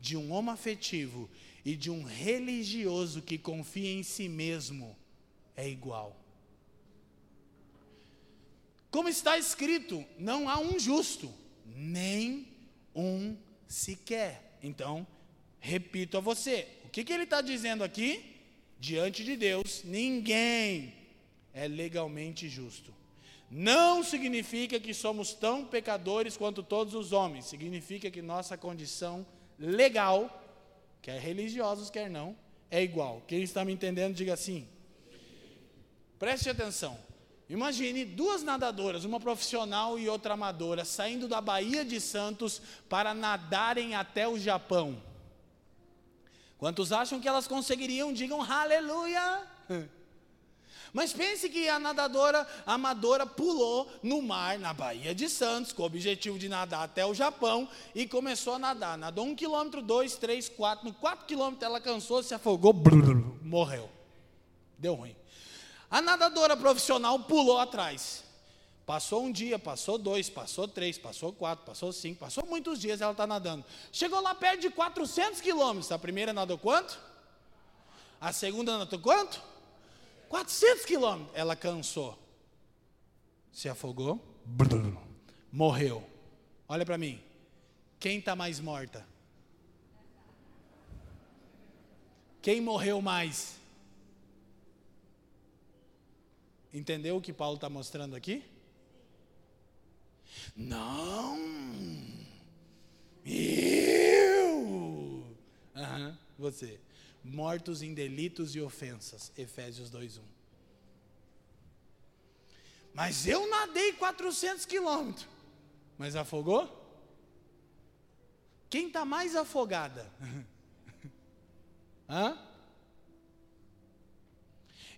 de um homoafetivo e de um religioso que confia em si mesmo é igual. Como está escrito, não há um justo, nem um sequer. Então, repito a você, o que, que ele está dizendo aqui? Diante de Deus, ninguém é legalmente justo. Não significa que somos tão pecadores quanto todos os homens, significa que nossa condição legal, quer religiosos, quer não, é igual. Quem está me entendendo, diga assim. Preste atenção. Imagine duas nadadoras, uma profissional e outra amadora, saindo da Baía de Santos para nadarem até o Japão. Quantos acham que elas conseguiriam? Digam aleluia. Mas pense que a nadadora amadora pulou no mar, na Baía de Santos, com o objetivo de nadar até o Japão, e começou a nadar. Nadou um quilômetro, dois, três, quatro. No quatro quilômetros ela cansou, se afogou, brrr, morreu. Deu ruim. A nadadora profissional pulou atrás. Passou um dia, passou dois, passou três, passou quatro, passou cinco, passou muitos dias ela está nadando. Chegou lá perto de 400 quilômetros. A primeira nadou quanto? A segunda nadou quanto? 400 quilômetros. Ela cansou. Se afogou. Morreu. Olha para mim. Quem está mais morta? Quem morreu mais? Entendeu o que Paulo está mostrando aqui? Não. Eu. Uhum, você mortos em delitos e ofensas. Efésios 2:1. Mas eu nadei 400 quilômetros. Mas afogou? Quem está mais afogada? Hã?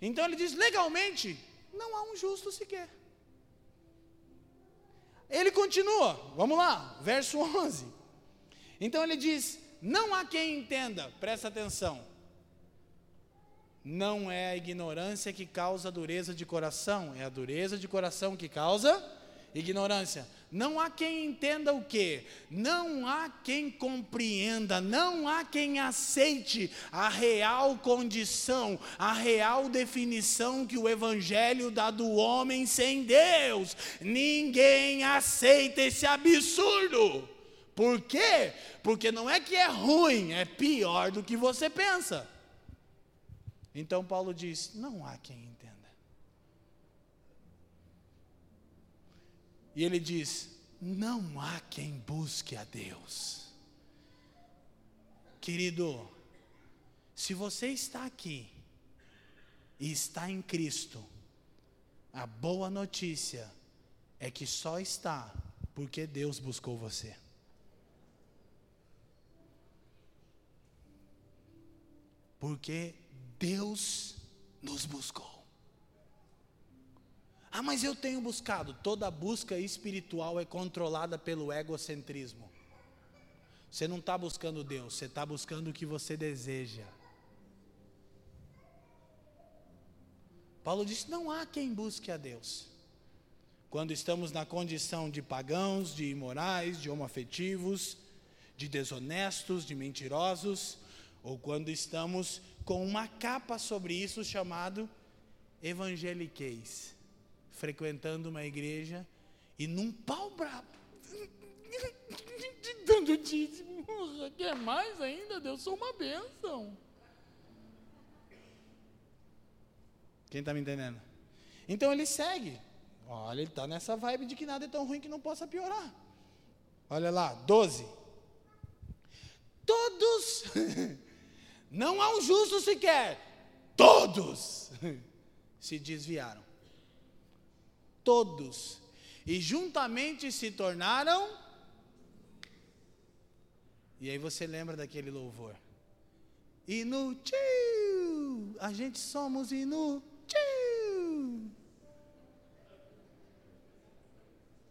Então ele diz: legalmente, não há um justo sequer. Ele continua, vamos lá, verso 11. Então ele diz: não há quem entenda, presta atenção, não é a ignorância que causa dureza de coração, é a dureza de coração que causa ignorância. Não há quem entenda o que, não há quem compreenda, não há quem aceite a real condição, a real definição que o Evangelho dá do homem sem Deus. Ninguém aceita esse absurdo. Por quê? Porque não é que é ruim, é pior do que você pensa. Então Paulo diz: não há quem entenda. E ele diz: não há quem busque a Deus. Querido, se você está aqui e está em Cristo, a boa notícia é que só está porque Deus buscou você. Porque Deus nos buscou. Ah, mas eu tenho buscado. Toda busca espiritual é controlada pelo egocentrismo. Você não está buscando Deus, você está buscando o que você deseja. Paulo disse: não há quem busque a Deus. Quando estamos na condição de pagãos, de imorais, de homoafetivos, de desonestos, de mentirosos, ou quando estamos com uma capa sobre isso chamado evangeliquez, frequentando uma igreja e num pau brabo, dando dízimo, quer mais ainda? Deus sou uma bênção. Quem está me entendendo? Então ele segue. Olha, ele está nessa vibe de que nada é tão ruim que não possa piorar. Olha lá, 12. Todos, não há um justo sequer, todos se desviaram. Todos. E juntamente se tornaram. E aí você lembra daquele louvor. Inútil. A gente somos inútil.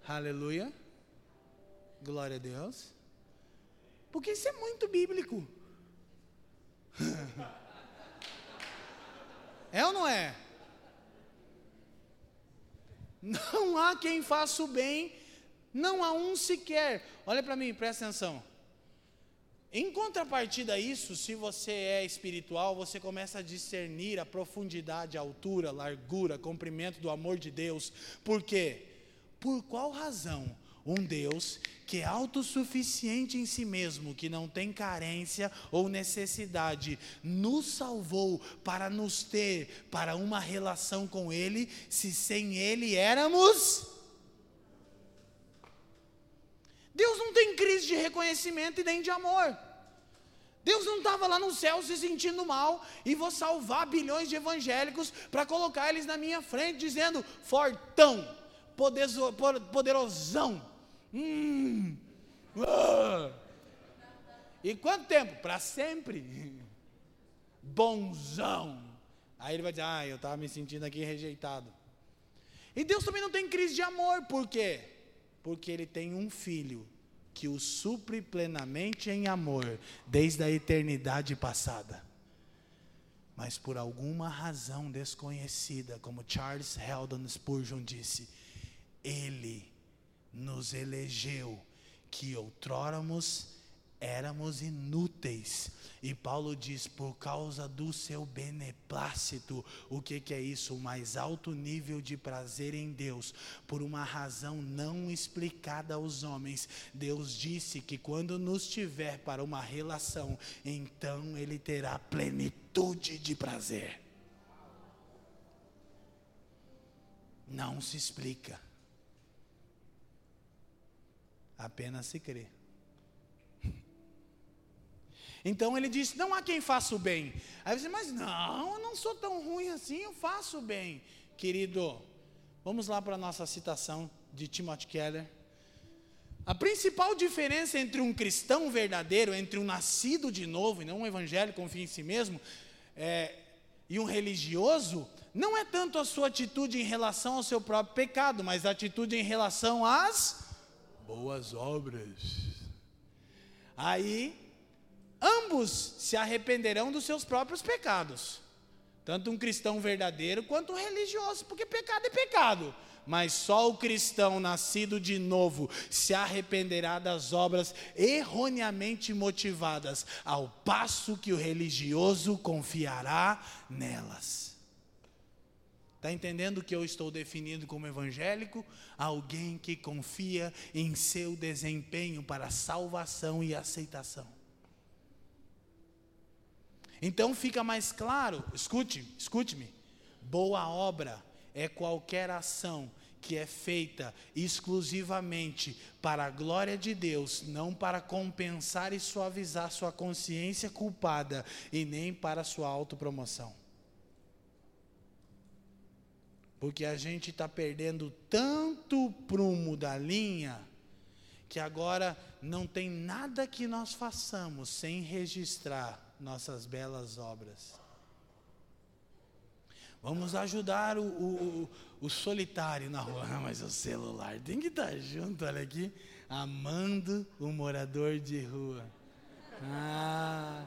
Aleluia. Glória a Deus. Porque isso é muito bíblico. é ou não é? Não há quem faça o bem, não há um sequer. Olha para mim, presta atenção. Em contrapartida a isso, se você é espiritual, você começa a discernir a profundidade, a altura, a largura, comprimento do amor de Deus. Por quê? Por qual razão um Deus que é autossuficiente em si mesmo, que não tem carência ou necessidade, nos salvou para nos ter para uma relação com Ele, se sem Ele éramos. Deus não tem crise de reconhecimento e nem de amor. Deus não estava lá no céu se sentindo mal e vou salvar bilhões de evangélicos para colocar eles na minha frente, dizendo: fortão, poderosão. Hum, ah. E quanto tempo? Para sempre. Bonzão. Aí ele vai dizer: Ah, eu estava me sentindo aqui rejeitado. E Deus também não tem crise de amor, por quê? Porque ele tem um filho que o supre plenamente em amor, desde a eternidade passada. Mas por alguma razão desconhecida, como Charles Heldon Spurgeon disse, ele nos elegeu que outróramos éramos inúteis. E Paulo diz: por causa do seu beneplácito, o que, que é isso? O mais alto nível de prazer em Deus, por uma razão não explicada aos homens. Deus disse que quando nos tiver para uma relação, então Ele terá plenitude de prazer. Não se explica apenas se crê. Então ele disse: Não há quem faça o bem. Aí você, mas não, eu não sou tão ruim assim, eu faço o bem. Querido, vamos lá para a nossa citação de Timothy Keller. A principal diferença entre um cristão verdadeiro, entre um nascido de novo, e não um evangélico, confia em si mesmo, é, e um religioso, não é tanto a sua atitude em relação ao seu próprio pecado, mas a atitude em relação às boas obras. Aí, ambos se arrependerão dos seus próprios pecados. Tanto um cristão verdadeiro quanto um religioso, porque pecado é pecado. Mas só o cristão nascido de novo se arrependerá das obras erroneamente motivadas, ao passo que o religioso confiará nelas. Está entendendo que eu estou definindo como evangélico? Alguém que confia em seu desempenho para salvação e aceitação. Então fica mais claro, escute, escute-me. Boa obra é qualquer ação que é feita exclusivamente para a glória de Deus, não para compensar e suavizar sua consciência culpada e nem para sua autopromoção. Porque a gente está perdendo tanto prumo da linha, que agora não tem nada que nós façamos sem registrar nossas belas obras. Vamos ajudar o, o, o solitário na rua. Ah, mas o celular tem que estar tá junto, olha aqui. Amando o morador de rua. Ah,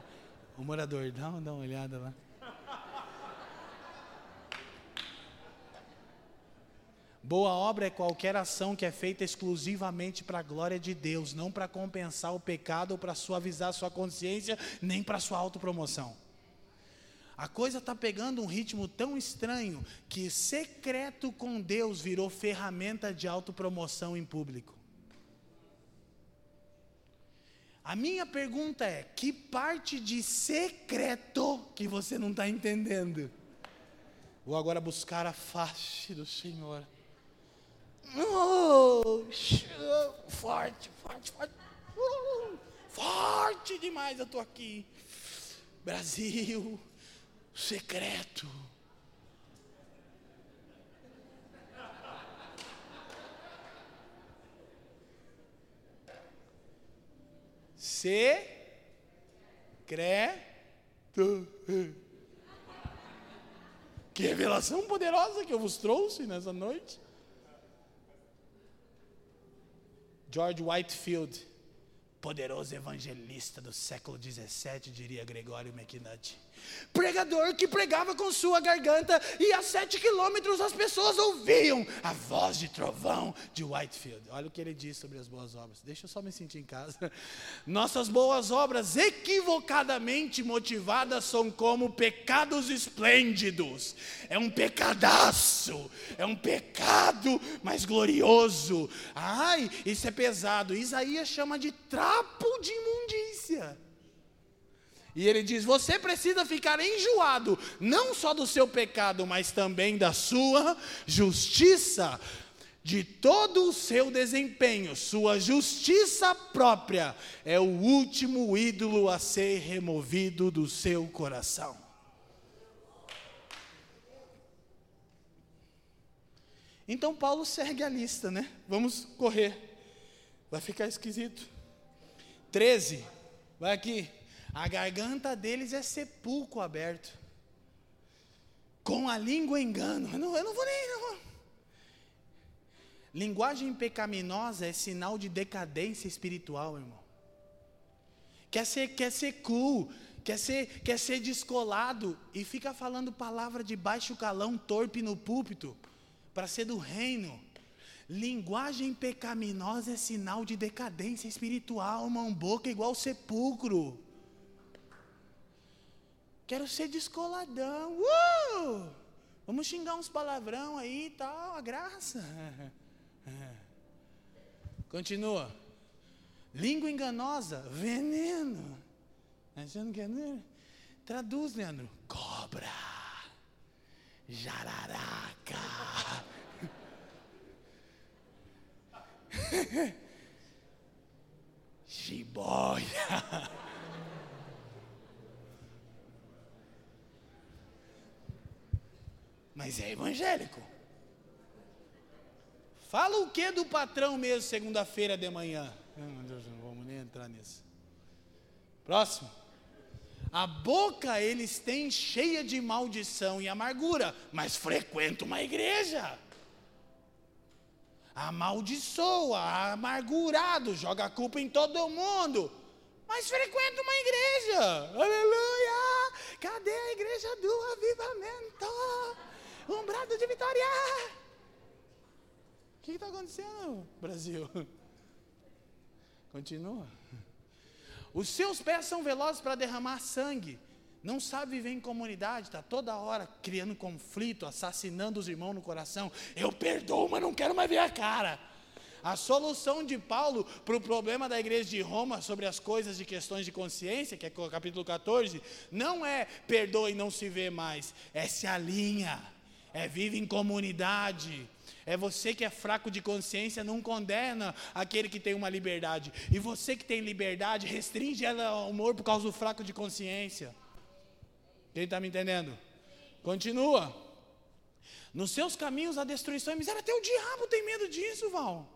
o morador, dá, dá uma olhada lá. Boa obra é qualquer ação que é feita exclusivamente para a glória de Deus, não para compensar o pecado ou para suavizar a sua consciência, nem para sua autopromoção. A coisa está pegando um ritmo tão estranho que secreto com Deus virou ferramenta de autopromoção em público. A minha pergunta é: que parte de secreto que você não está entendendo? Vou agora buscar a face do Senhor. Oh, forte, forte, forte. Uh, Forte demais eu estou aqui. Brasil, secreto. Secreto. Que revelação poderosa que eu vos trouxe nessa noite. George Whitefield, poderoso evangelista do século XVII, diria Gregório McNutt. Pregador que pregava com sua garganta e a sete quilômetros as pessoas ouviam a voz de trovão de Whitefield. Olha o que ele diz sobre as boas obras. Deixa eu só me sentir em casa. Nossas boas obras, equivocadamente motivadas, são como pecados esplêndidos. É um pecadaço, é um pecado, mas glorioso. Ai, isso é pesado. Isaías chama de trapo de imundícia. E ele diz: você precisa ficar enjoado, não só do seu pecado, mas também da sua justiça, de todo o seu desempenho. Sua justiça própria é o último ídolo a ser removido do seu coração. Então Paulo segue a lista, né? Vamos correr. Vai ficar esquisito. 13. Vai aqui. A garganta deles é sepulcro aberto. Com a língua engano. Eu não, eu não vou nem. Não. Linguagem pecaminosa é sinal de decadência espiritual, irmão. Quer ser, quer ser cool, quer ser, quer ser descolado e fica falando palavra de baixo calão, torpe no púlpito, para ser do reino. Linguagem pecaminosa é sinal de decadência espiritual, irmão. Boca igual sepulcro. Quero ser descoladão. Uh! Vamos xingar uns palavrão aí e tal, a graça. Continua. Língua enganosa, veneno. Que é. Traduz, Leandro. Cobra. Jararaca. Jiboia. mas é evangélico. Fala o que do patrão mesmo segunda-feira de manhã? Meu Deus, não vamos nem entrar nisso. Próximo. A boca eles têm cheia de maldição e amargura, mas frequenta uma igreja. Amaldiçoa, amargurado, joga a culpa em todo mundo, mas frequenta uma igreja. Aleluia! Cadê a igreja do avivamento? Um brado de vitória! O que está acontecendo, Brasil? Continua. Os seus pés são velozes para derramar sangue. Não sabe viver em comunidade, está toda hora criando conflito, assassinando os irmãos no coração. Eu perdoo, mas não quero mais ver a cara. A solução de Paulo para o problema da igreja de Roma sobre as coisas de questões de consciência, que é capítulo 14, não é perdoa e não se vê mais, é se alinha é vive em comunidade. É você que é fraco de consciência, não condena aquele que tem uma liberdade. E você que tem liberdade, restringe ela ao amor por causa do fraco de consciência. Quem está me entendendo? Continua. Nos seus caminhos a destruição e miséria. Até o diabo tem medo disso, Val.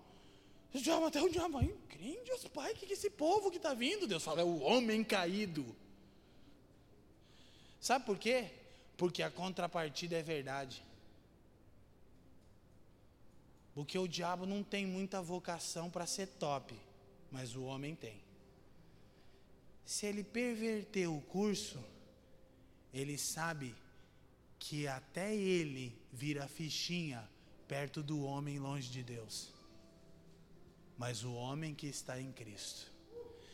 O diabo, até o diabo. Crente, os pai, que, que esse povo que está vindo? Deus fala, é o homem caído. Sabe por quê? Porque a contrapartida é verdade. Porque o diabo não tem muita vocação para ser top, mas o homem tem. Se ele perverter o curso, ele sabe que até ele vira fichinha perto do homem longe de Deus. Mas o homem que está em Cristo.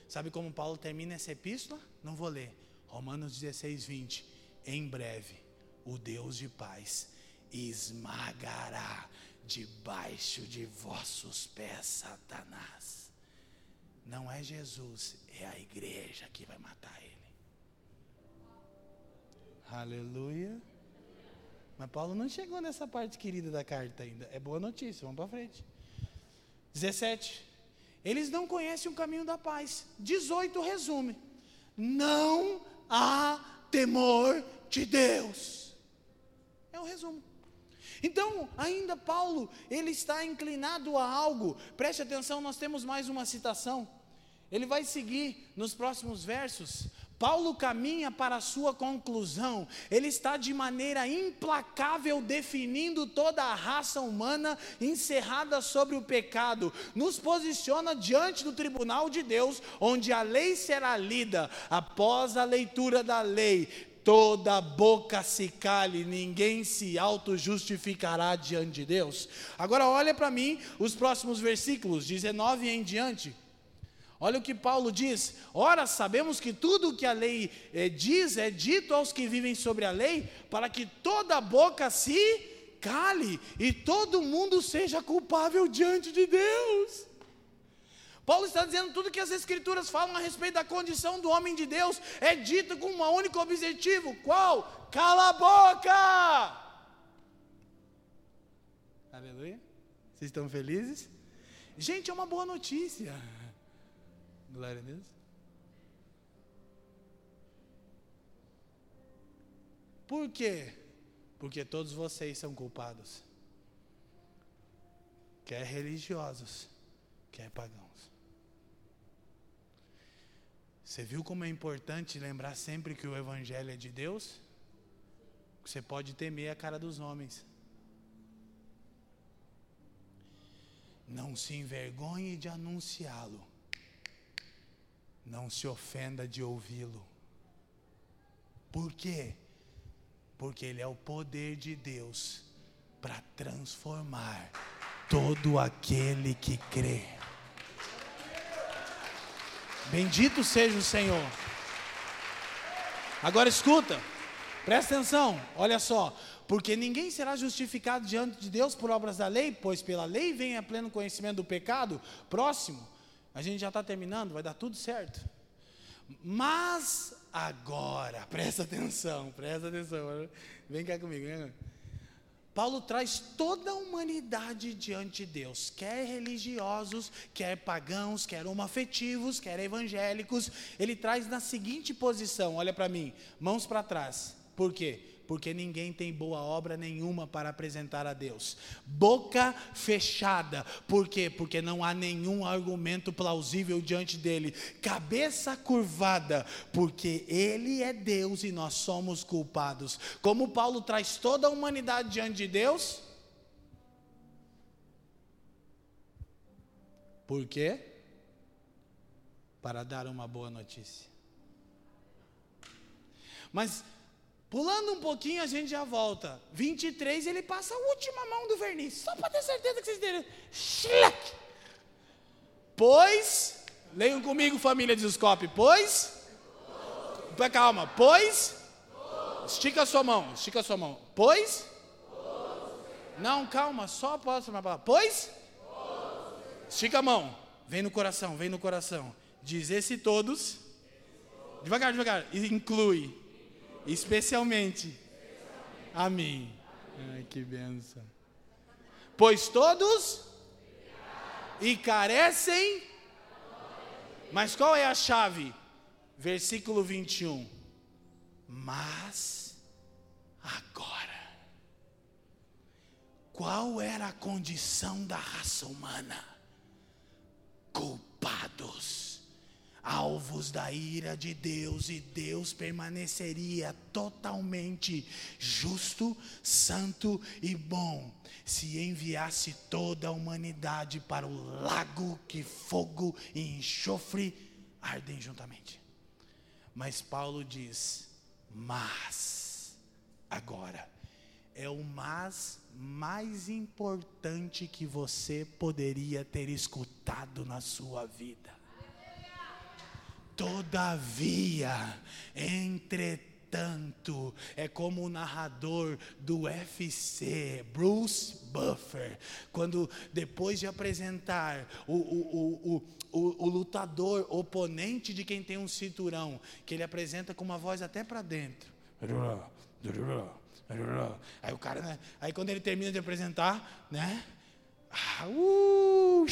Sabe como Paulo termina essa epístola? Não vou ler. Romanos 16, 20. Em breve, o Deus de paz esmagará debaixo de vossos pés, Satanás. Não é Jesus, é a igreja que vai matar ele. Aleluia. Mas Paulo não chegou nessa parte querida da carta ainda. É boa notícia, vamos para frente. 17. Eles não conhecem o caminho da paz. 18 resume: Não há temor de Deus. É o resumo. Então, ainda Paulo, ele está inclinado a algo. Preste atenção, nós temos mais uma citação. Ele vai seguir nos próximos versos. Paulo caminha para a sua conclusão. Ele está de maneira implacável definindo toda a raça humana encerrada sobre o pecado. Nos posiciona diante do tribunal de Deus, onde a lei será lida. Após a leitura da lei, toda boca se cale, ninguém se auto-justificará diante de Deus. Agora olha para mim os próximos versículos, 19 em diante. Olha o que Paulo diz: ora, sabemos que tudo o que a lei eh, diz é dito aos que vivem sobre a lei, para que toda boca se cale e todo mundo seja culpável diante de Deus. Paulo está dizendo tudo que as Escrituras falam a respeito da condição do homem de Deus é dito com um único objetivo: qual? Cala a boca! Aleluia. Vocês estão felizes? Gente, é uma boa notícia. Glória a Deus. Por quê? Porque todos vocês são culpados. Quer religiosos, quer pagãos. Você viu como é importante lembrar sempre que o Evangelho é de Deus? Você pode temer a cara dos homens. Não se envergonhe de anunciá-lo. Não se ofenda de ouvi-lo. Por quê? Porque ele é o poder de Deus para transformar todo aquele que crê. Bendito seja o Senhor. Agora escuta, presta atenção, olha só. Porque ninguém será justificado diante de Deus por obras da lei, pois pela lei vem a pleno conhecimento do pecado. Próximo, a gente já está terminando, vai dar tudo certo. Mas agora, presta atenção, presta atenção, vem cá comigo. Vem cá. Paulo traz toda a humanidade diante de Deus, quer religiosos, quer pagãos, quer homoafetivos, quer evangélicos, ele traz na seguinte posição: olha para mim, mãos para trás. Por quê? Porque ninguém tem boa obra nenhuma para apresentar a Deus. Boca fechada, por quê? Porque não há nenhum argumento plausível diante dele. Cabeça curvada, porque ele é Deus e nós somos culpados. Como Paulo traz toda a humanidade diante de Deus? Por quê? Para dar uma boa notícia. Mas Pulando um pouquinho, a gente já volta. 23, ele passa a última mão do verniz. Só para ter certeza que vocês entenderam. Pois, leiam comigo, família de Zuscope. Pois, pois. calma. Pois, estica a sua mão. Estica a sua mão. Pois, não, calma. Só posso uma palavra. Pois, estica a mão. Vem no coração, vem no coração. Diz esse todos. Devagar, devagar. Inclui especialmente a mim. Ai, que benção. Pois todos e carecem. Mas qual é a chave? Versículo 21. Mas agora, qual era a condição da raça humana? Alvos da ira de Deus, e Deus permaneceria totalmente justo, santo e bom, se enviasse toda a humanidade para o lago que fogo e enxofre ardem juntamente. Mas Paulo diz: mas, agora, é o mas mais importante que você poderia ter escutado na sua vida. Todavia, entretanto, é como o narrador do UFC, Bruce Buffer, quando depois de apresentar o, o, o, o, lutador oponente de quem tem um cinturão, que ele apresenta com uma voz até para dentro. Aí o cara, né? Aí quando ele termina de apresentar, né? Ah, uh.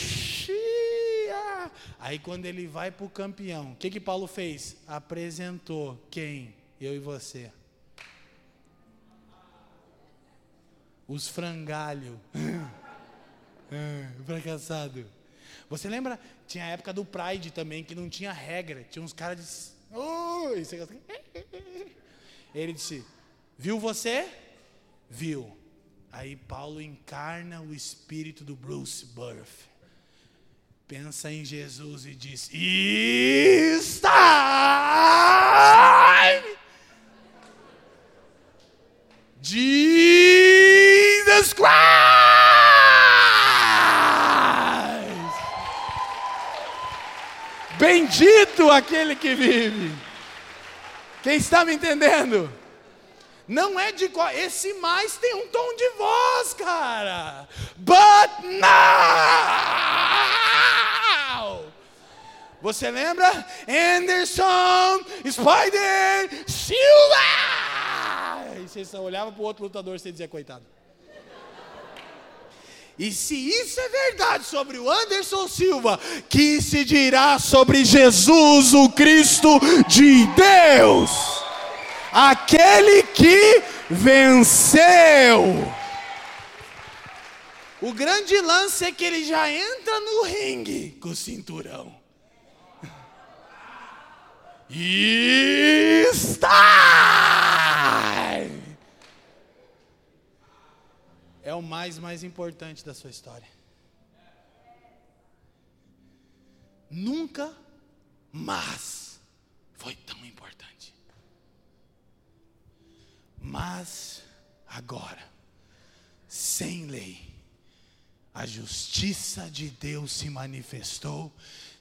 Aí quando ele vai para o campeão, o que que Paulo fez? Apresentou quem? Eu e você. Os frangalhos. fracassado. Você lembra? Tinha a época do Pride também, que não tinha regra. Tinha uns caras de. Oh, ele disse: Viu você? Viu. Aí Paulo encarna o espírito do Bruce Burff. Pensa em Jesus e diz: Está! Jesus Christ! Bendito aquele que vive. Quem está me entendendo? Não é de qual. Esse mais tem um tom de voz, cara. But now! Você lembra? Anderson, Spider, Silva! E você só olhava para o outro lutador e você dizia, coitado. E se isso é verdade sobre o Anderson Silva, que se dirá sobre Jesus, o Cristo de Deus? Aquele que venceu. O grande lance é que ele já entra no ringue com o cinturão. E está! É o mais mais importante da sua história. Nunca mais foi tão importante. Mas agora, sem lei, a justiça de Deus se manifestou,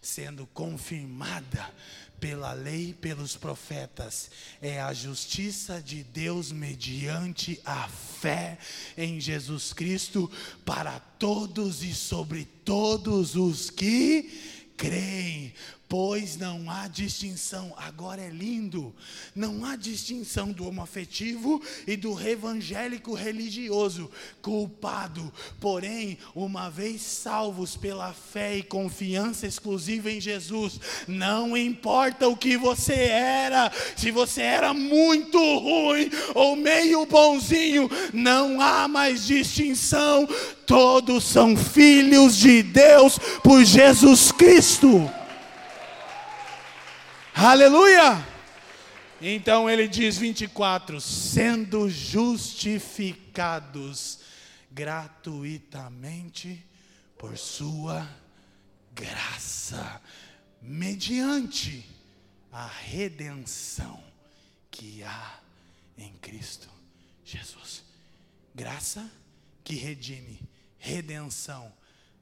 sendo confirmada pela lei e pelos profetas. É a justiça de Deus mediante a fé em Jesus Cristo para todos e sobre todos os que creem pois não há distinção. Agora é lindo. Não há distinção do homoafetivo e do evangélico religioso culpado. Porém, uma vez salvos pela fé e confiança exclusiva em Jesus, não importa o que você era, se você era muito ruim ou meio bonzinho, não há mais distinção. Todos são filhos de Deus por Jesus Cristo. Aleluia! Então ele diz 24: sendo justificados gratuitamente por sua graça, mediante a redenção que há em Cristo Jesus. Graça que redime, redenção,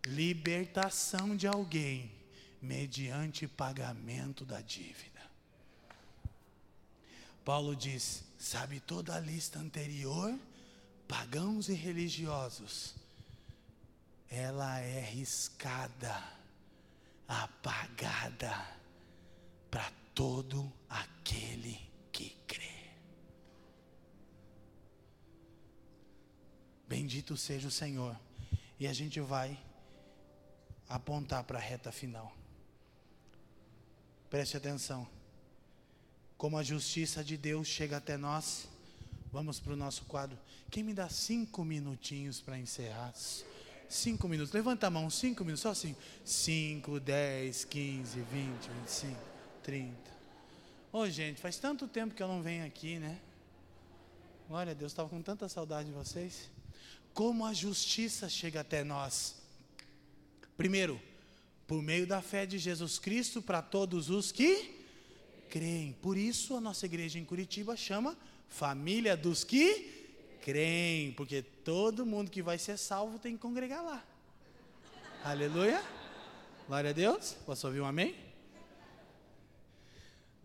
libertação de alguém mediante pagamento da dívida. Paulo diz: sabe toda a lista anterior, pagãos e religiosos, ela é riscada, apagada para todo aquele que crê. Bendito seja o Senhor. E a gente vai apontar para a reta final. Preste atenção. Como a justiça de Deus chega até nós. Vamos para o nosso quadro. Quem me dá cinco minutinhos para encerrar? Cinco minutos. Levanta a mão, cinco minutos, só assim. Cinco, dez, quinze, vinte, vinte e cinco, trinta. Ô gente, faz tanto tempo que eu não venho aqui, né? Glória a Deus, estava com tanta saudade de vocês. Como a justiça chega até nós. Primeiro, por meio da fé de Jesus Cristo para todos os que creem. Por isso a nossa igreja em Curitiba chama Família dos que creem, porque todo mundo que vai ser salvo tem que congregar lá. Aleluia. Glória a Deus. Posso ouvir um amém?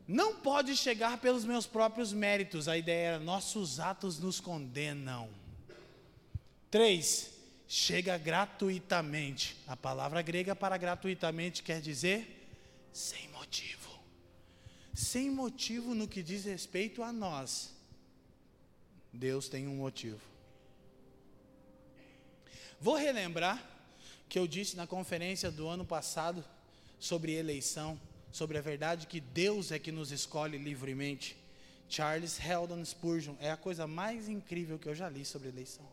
Não pode chegar pelos meus próprios méritos. A ideia era nossos atos nos condenam. Três, chega gratuitamente. A palavra grega para gratuitamente quer dizer sem motivo. Sem motivo no que diz respeito a nós. Deus tem um motivo. Vou relembrar que eu disse na conferência do ano passado sobre eleição, sobre a verdade que Deus é que nos escolhe livremente. Charles Heldon Spurgeon é a coisa mais incrível que eu já li sobre eleição.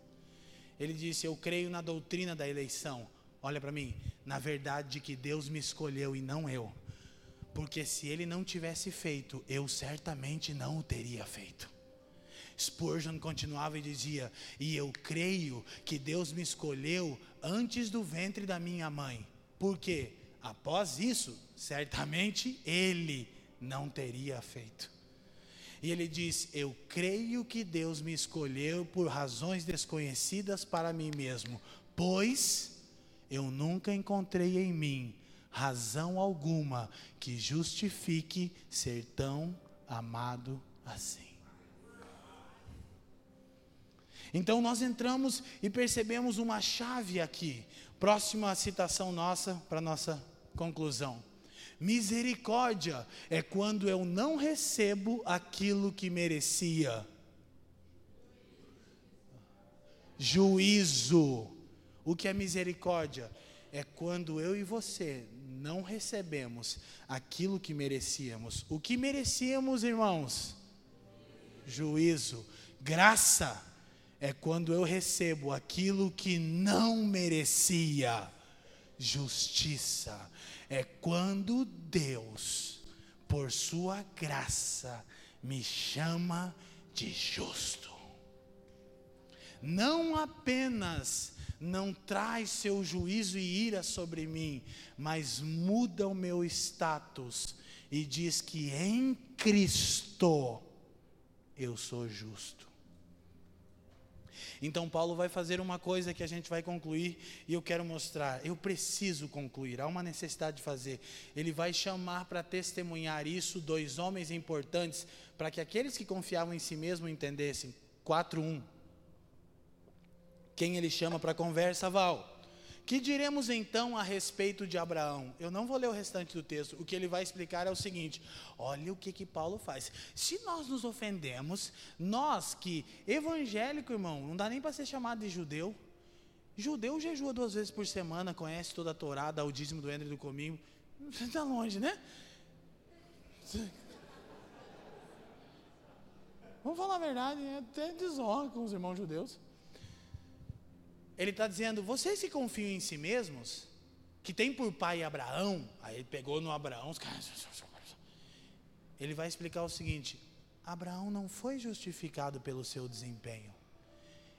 Ele disse: Eu creio na doutrina da eleição. Olha para mim, na verdade de que Deus me escolheu e não eu. Porque se ele não tivesse feito, eu certamente não o teria feito. Spurgeon continuava e dizia: E eu creio que Deus me escolheu antes do ventre da minha mãe. Porque após isso, certamente ele não teria feito. E ele diz: Eu creio que Deus me escolheu por razões desconhecidas para mim mesmo, pois eu nunca encontrei em mim razão alguma que justifique ser tão amado assim. Então nós entramos e percebemos uma chave aqui. Próxima citação nossa para nossa conclusão. Misericórdia é quando eu não recebo aquilo que merecia. Juízo. O que é misericórdia? É quando eu e você não recebemos aquilo que merecíamos. O que merecíamos, irmãos? Juízo. Graça é quando eu recebo aquilo que não merecia. Justiça é quando Deus, por sua graça, me chama de justo. Não apenas não traz seu juízo e ira sobre mim, mas muda o meu status e diz que em Cristo eu sou justo. Então, Paulo vai fazer uma coisa que a gente vai concluir e eu quero mostrar. Eu preciso concluir, há uma necessidade de fazer. Ele vai chamar para testemunhar isso dois homens importantes, para que aqueles que confiavam em si mesmo entendessem. 4.1. Quem ele chama para conversa, Val? Que diremos então a respeito de Abraão? Eu não vou ler o restante do texto. O que ele vai explicar é o seguinte: olha o que, que Paulo faz. Se nós nos ofendemos, nós que, evangélico, irmão, não dá nem para ser chamado de judeu. Judeu jejua duas vezes por semana, conhece toda a Torá, dá o dízimo do Endre do Cominho. Você está longe, né? Vamos falar a verdade, é até desonra com os irmãos judeus. Ele está dizendo: vocês que confiam em si mesmos, que tem por pai Abraão, aí ele pegou no Abraão. Ele vai explicar o seguinte: Abraão não foi justificado pelo seu desempenho,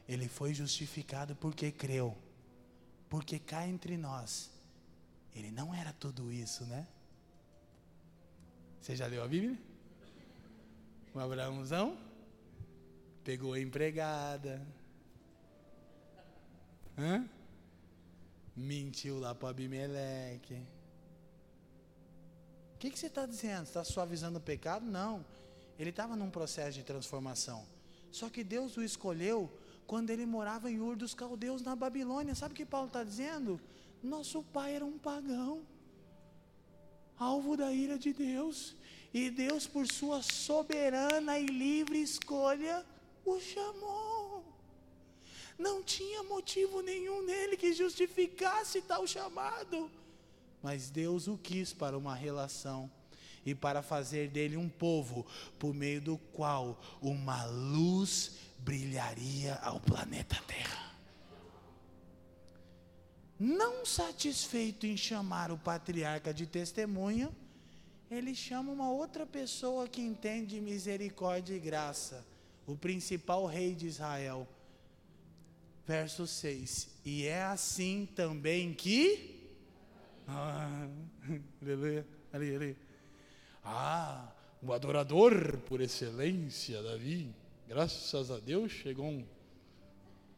ele foi justificado porque creu, porque cá entre nós, ele não era tudo isso, né? Você já leu a Bíblia? O Abraãozão pegou a empregada, Hã? Mentiu lá para Abimeleque. O que, que você está dizendo? Está suavizando o pecado? Não. Ele estava num processo de transformação. Só que Deus o escolheu quando ele morava em Ur dos Caldeus, na Babilônia. Sabe o que Paulo está dizendo? Nosso pai era um pagão, alvo da ira de Deus. E Deus, por sua soberana e livre escolha, o chamou. Não tinha motivo nenhum nele que justificasse tal chamado. Mas Deus o quis para uma relação e para fazer dele um povo por meio do qual uma luz brilharia ao planeta Terra. Não satisfeito em chamar o patriarca de testemunha, ele chama uma outra pessoa que entende misericórdia e graça, o principal rei de Israel verso 6. E é assim também que. Ah, aleluia, aleluia. Ah, o adorador por excelência, Davi. Graças a Deus chegou um,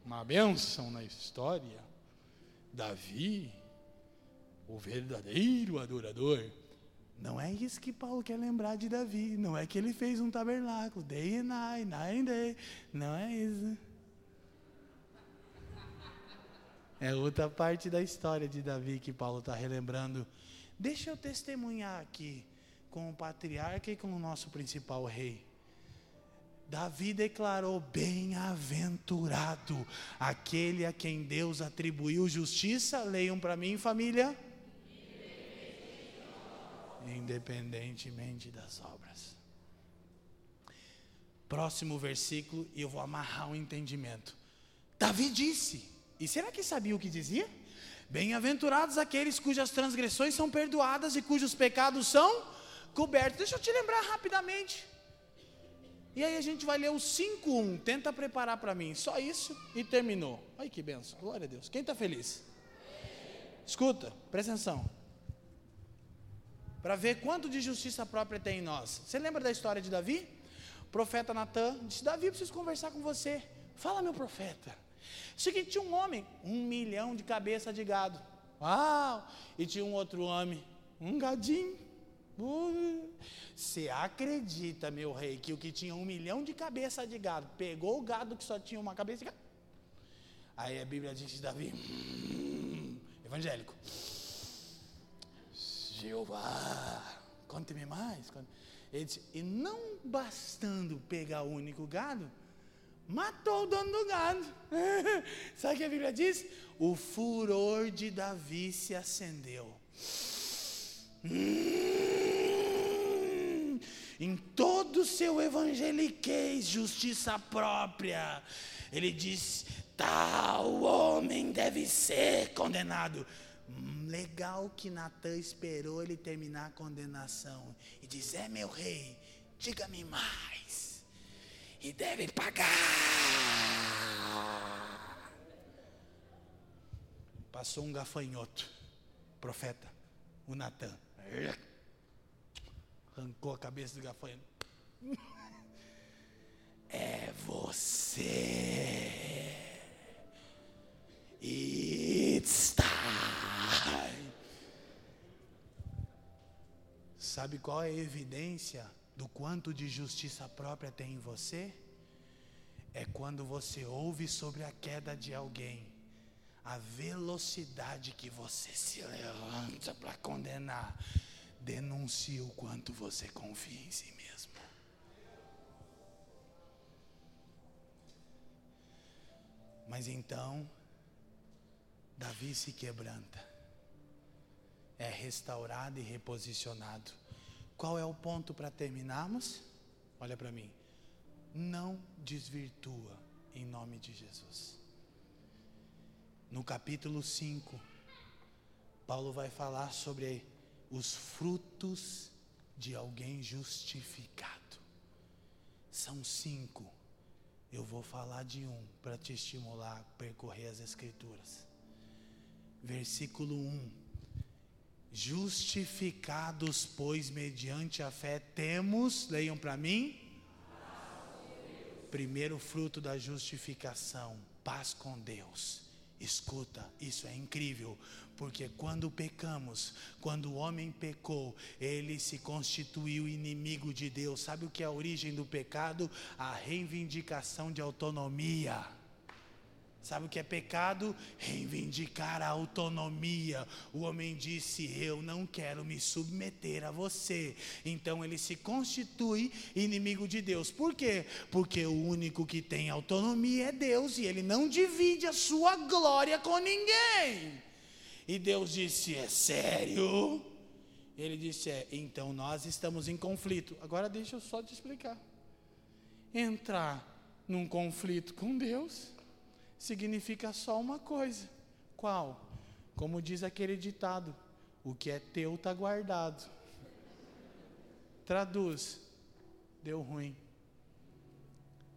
uma bênção na história. Davi, o verdadeiro adorador. Não é isso que Paulo quer lembrar de Davi. Não é que ele fez um tabernáculo, day and night, night and day. Não é isso. É outra parte da história de Davi que Paulo está relembrando. Deixa eu testemunhar aqui com o patriarca e com o nosso principal rei. Davi declarou: Bem-aventurado aquele a quem Deus atribuiu justiça. Leiam para mim, família. independentemente das obras. Próximo versículo, e eu vou amarrar o entendimento. Davi disse, e será que sabia o que dizia? Bem-aventurados aqueles cujas transgressões são perdoadas e cujos pecados são cobertos. Deixa eu te lembrar rapidamente. E aí a gente vai ler o 5.1. Tenta preparar para mim. Só isso e terminou. Ai que benção. Glória a Deus. Quem está feliz? Escuta, presta atenção. Para ver quanto de justiça própria tem em nós. Você lembra da história de Davi? O profeta Natan disse: Davi, preciso conversar com você. Fala, meu profeta. Seguinte, tinha um homem, um milhão de cabeça de gado. Uau! E tinha um outro homem, um gadinho. Você acredita, meu rei, que o que tinha um milhão de cabeça de gado pegou o gado que só tinha uma cabeça de gado? Aí a Bíblia diz: Davi, hum, evangélico, Jeová, conte-me mais. Ele disse, e não bastando pegar o único gado, matou o dono do gado. Sabe o que a Bíblia diz? O furor de Davi se acendeu. Hum, em todo o seu evangeliquez, justiça própria, ele diz: tal homem deve ser condenado. Hum, legal que Natan esperou ele terminar a condenação e diz: É meu rei, diga-me mais, e deve pagar. Passou um gafanhoto, profeta, o Natan. Arrancou a cabeça do gafanhoto. É você. It's time. Sabe qual é a evidência do quanto de justiça própria tem em você? É quando você ouve sobre a queda de alguém a velocidade que você se levanta para condenar, denuncia o quanto você confia em si mesmo. Mas então, Davi se quebranta, é restaurado e reposicionado. Qual é o ponto para terminarmos? Olha para mim. Não desvirtua em nome de Jesus. No capítulo 5, Paulo vai falar sobre os frutos de alguém justificado. São cinco. Eu vou falar de um para te estimular a percorrer as Escrituras. Versículo 1: Justificados, pois, mediante a fé, temos, leiam para mim, primeiro fruto da justificação, paz com Deus. Escuta, isso é incrível, porque quando pecamos, quando o homem pecou, ele se constituiu inimigo de Deus. Sabe o que é a origem do pecado? A reivindicação de autonomia. Sabe o que é pecado? Reivindicar a autonomia. O homem disse: Eu não quero me submeter a você. Então ele se constitui inimigo de Deus. Por quê? Porque o único que tem autonomia é Deus e ele não divide a sua glória com ninguém. E Deus disse: É sério? Ele disse: É, então nós estamos em conflito. Agora deixa eu só te explicar. Entrar num conflito com Deus significa só uma coisa. Qual? Como diz aquele ditado: o que é teu está guardado. Traduz: deu ruim.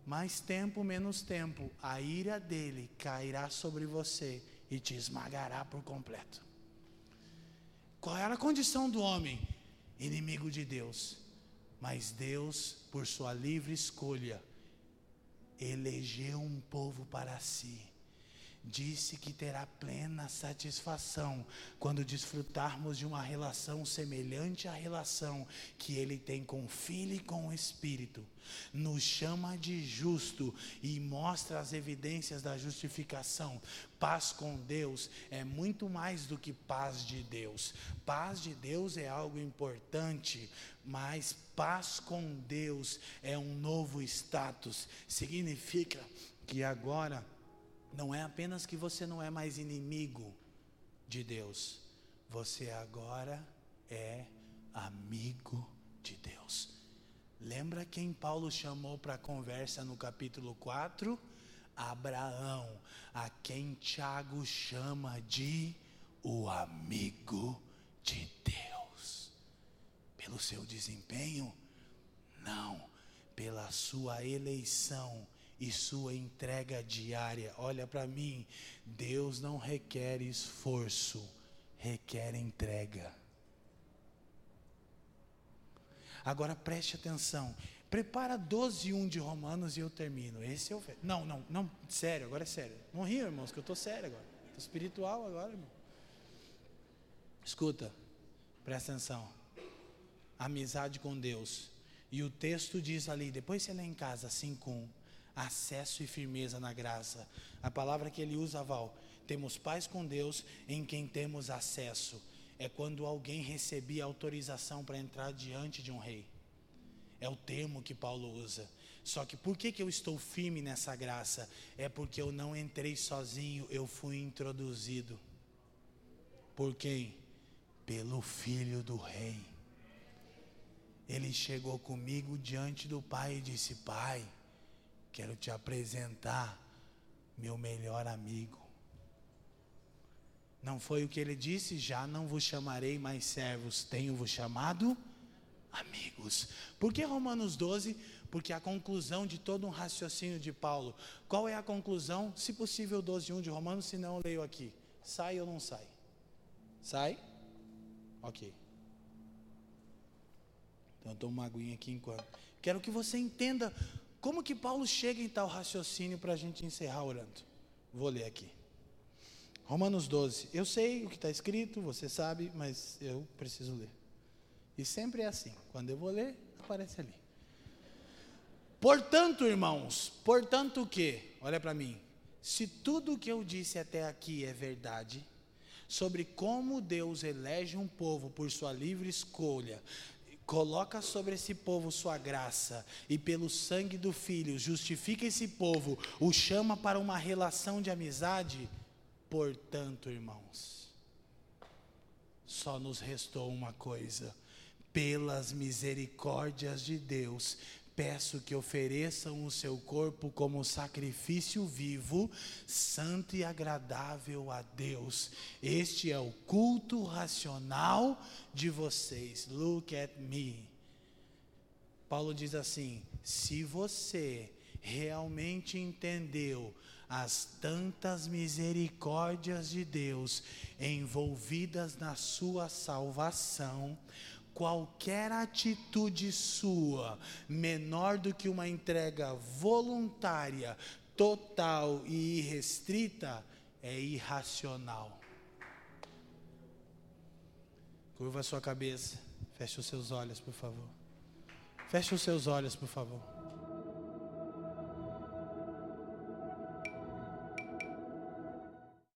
Mais tempo, menos tempo, a ira dele cairá sobre você e te esmagará por completo. Qual era a condição do homem? Inimigo de Deus. Mas Deus, por sua livre escolha, elegeu um povo para si. Disse que terá plena satisfação quando desfrutarmos de uma relação semelhante à relação que ele tem com o Filho e com o Espírito. Nos chama de justo e mostra as evidências da justificação. Paz com Deus é muito mais do que paz de Deus. Paz de Deus é algo importante, mas paz com Deus é um novo status. Significa que agora não é apenas que você não é mais inimigo de Deus, você agora é amigo de Deus. Lembra quem Paulo chamou para conversa no capítulo 4? Abraão, a quem Tiago chama de o amigo de Deus. Pelo seu desempenho? Não, pela sua eleição e sua entrega diária. Olha para mim, Deus não requer esforço, requer entrega. Agora preste atenção. Prepara 12 1 de Romanos e eu termino. Esse é o. Não, não, não, sério, agora é sério. Não ria, irmãos, que eu estou sério agora. Estou espiritual agora, irmão. Escuta, presta atenção. Amizade com Deus. E o texto diz ali, depois você lê em casa, 5.1, acesso e firmeza na graça. A palavra que ele usa, Val, temos paz com Deus em quem temos acesso. É quando alguém recebia autorização para entrar diante de um rei. É o termo que Paulo usa. Só que por que, que eu estou firme nessa graça? É porque eu não entrei sozinho, eu fui introduzido. Por quem? Pelo filho do rei. Ele chegou comigo diante do pai e disse: Pai, quero te apresentar meu melhor amigo. Não foi o que ele disse? Já não vos chamarei mais servos, tenho-vos chamado amigos. Por que Romanos 12? Porque a conclusão de todo um raciocínio de Paulo. Qual é a conclusão? Se possível, 12, 1 de Romanos, se não, leio aqui. Sai ou não sai? Sai? Ok. Então eu tomo uma aguinha aqui enquanto. Quero que você entenda como que Paulo chega em tal raciocínio para a gente encerrar orando. Vou ler aqui. Romanos 12. Eu sei o que está escrito, você sabe, mas eu preciso ler. E sempre é assim. Quando eu vou ler, aparece ali. Portanto, irmãos, portanto o que? Olha para mim. Se tudo o que eu disse até aqui é verdade, sobre como Deus elege um povo por sua livre escolha, coloca sobre esse povo sua graça e pelo sangue do filho justifica esse povo, o chama para uma relação de amizade, portanto, irmãos, só nos restou uma coisa. Pelas misericórdias de Deus, peço que ofereçam o seu corpo como sacrifício vivo, santo e agradável a Deus. Este é o culto racional de vocês. Look at me. Paulo diz assim: se você realmente entendeu as tantas misericórdias de Deus envolvidas na sua salvação, qualquer atitude sua menor do que uma entrega voluntária, total e irrestrita é irracional. Curva a sua cabeça, feche os seus olhos, por favor. Feche os seus olhos, por favor.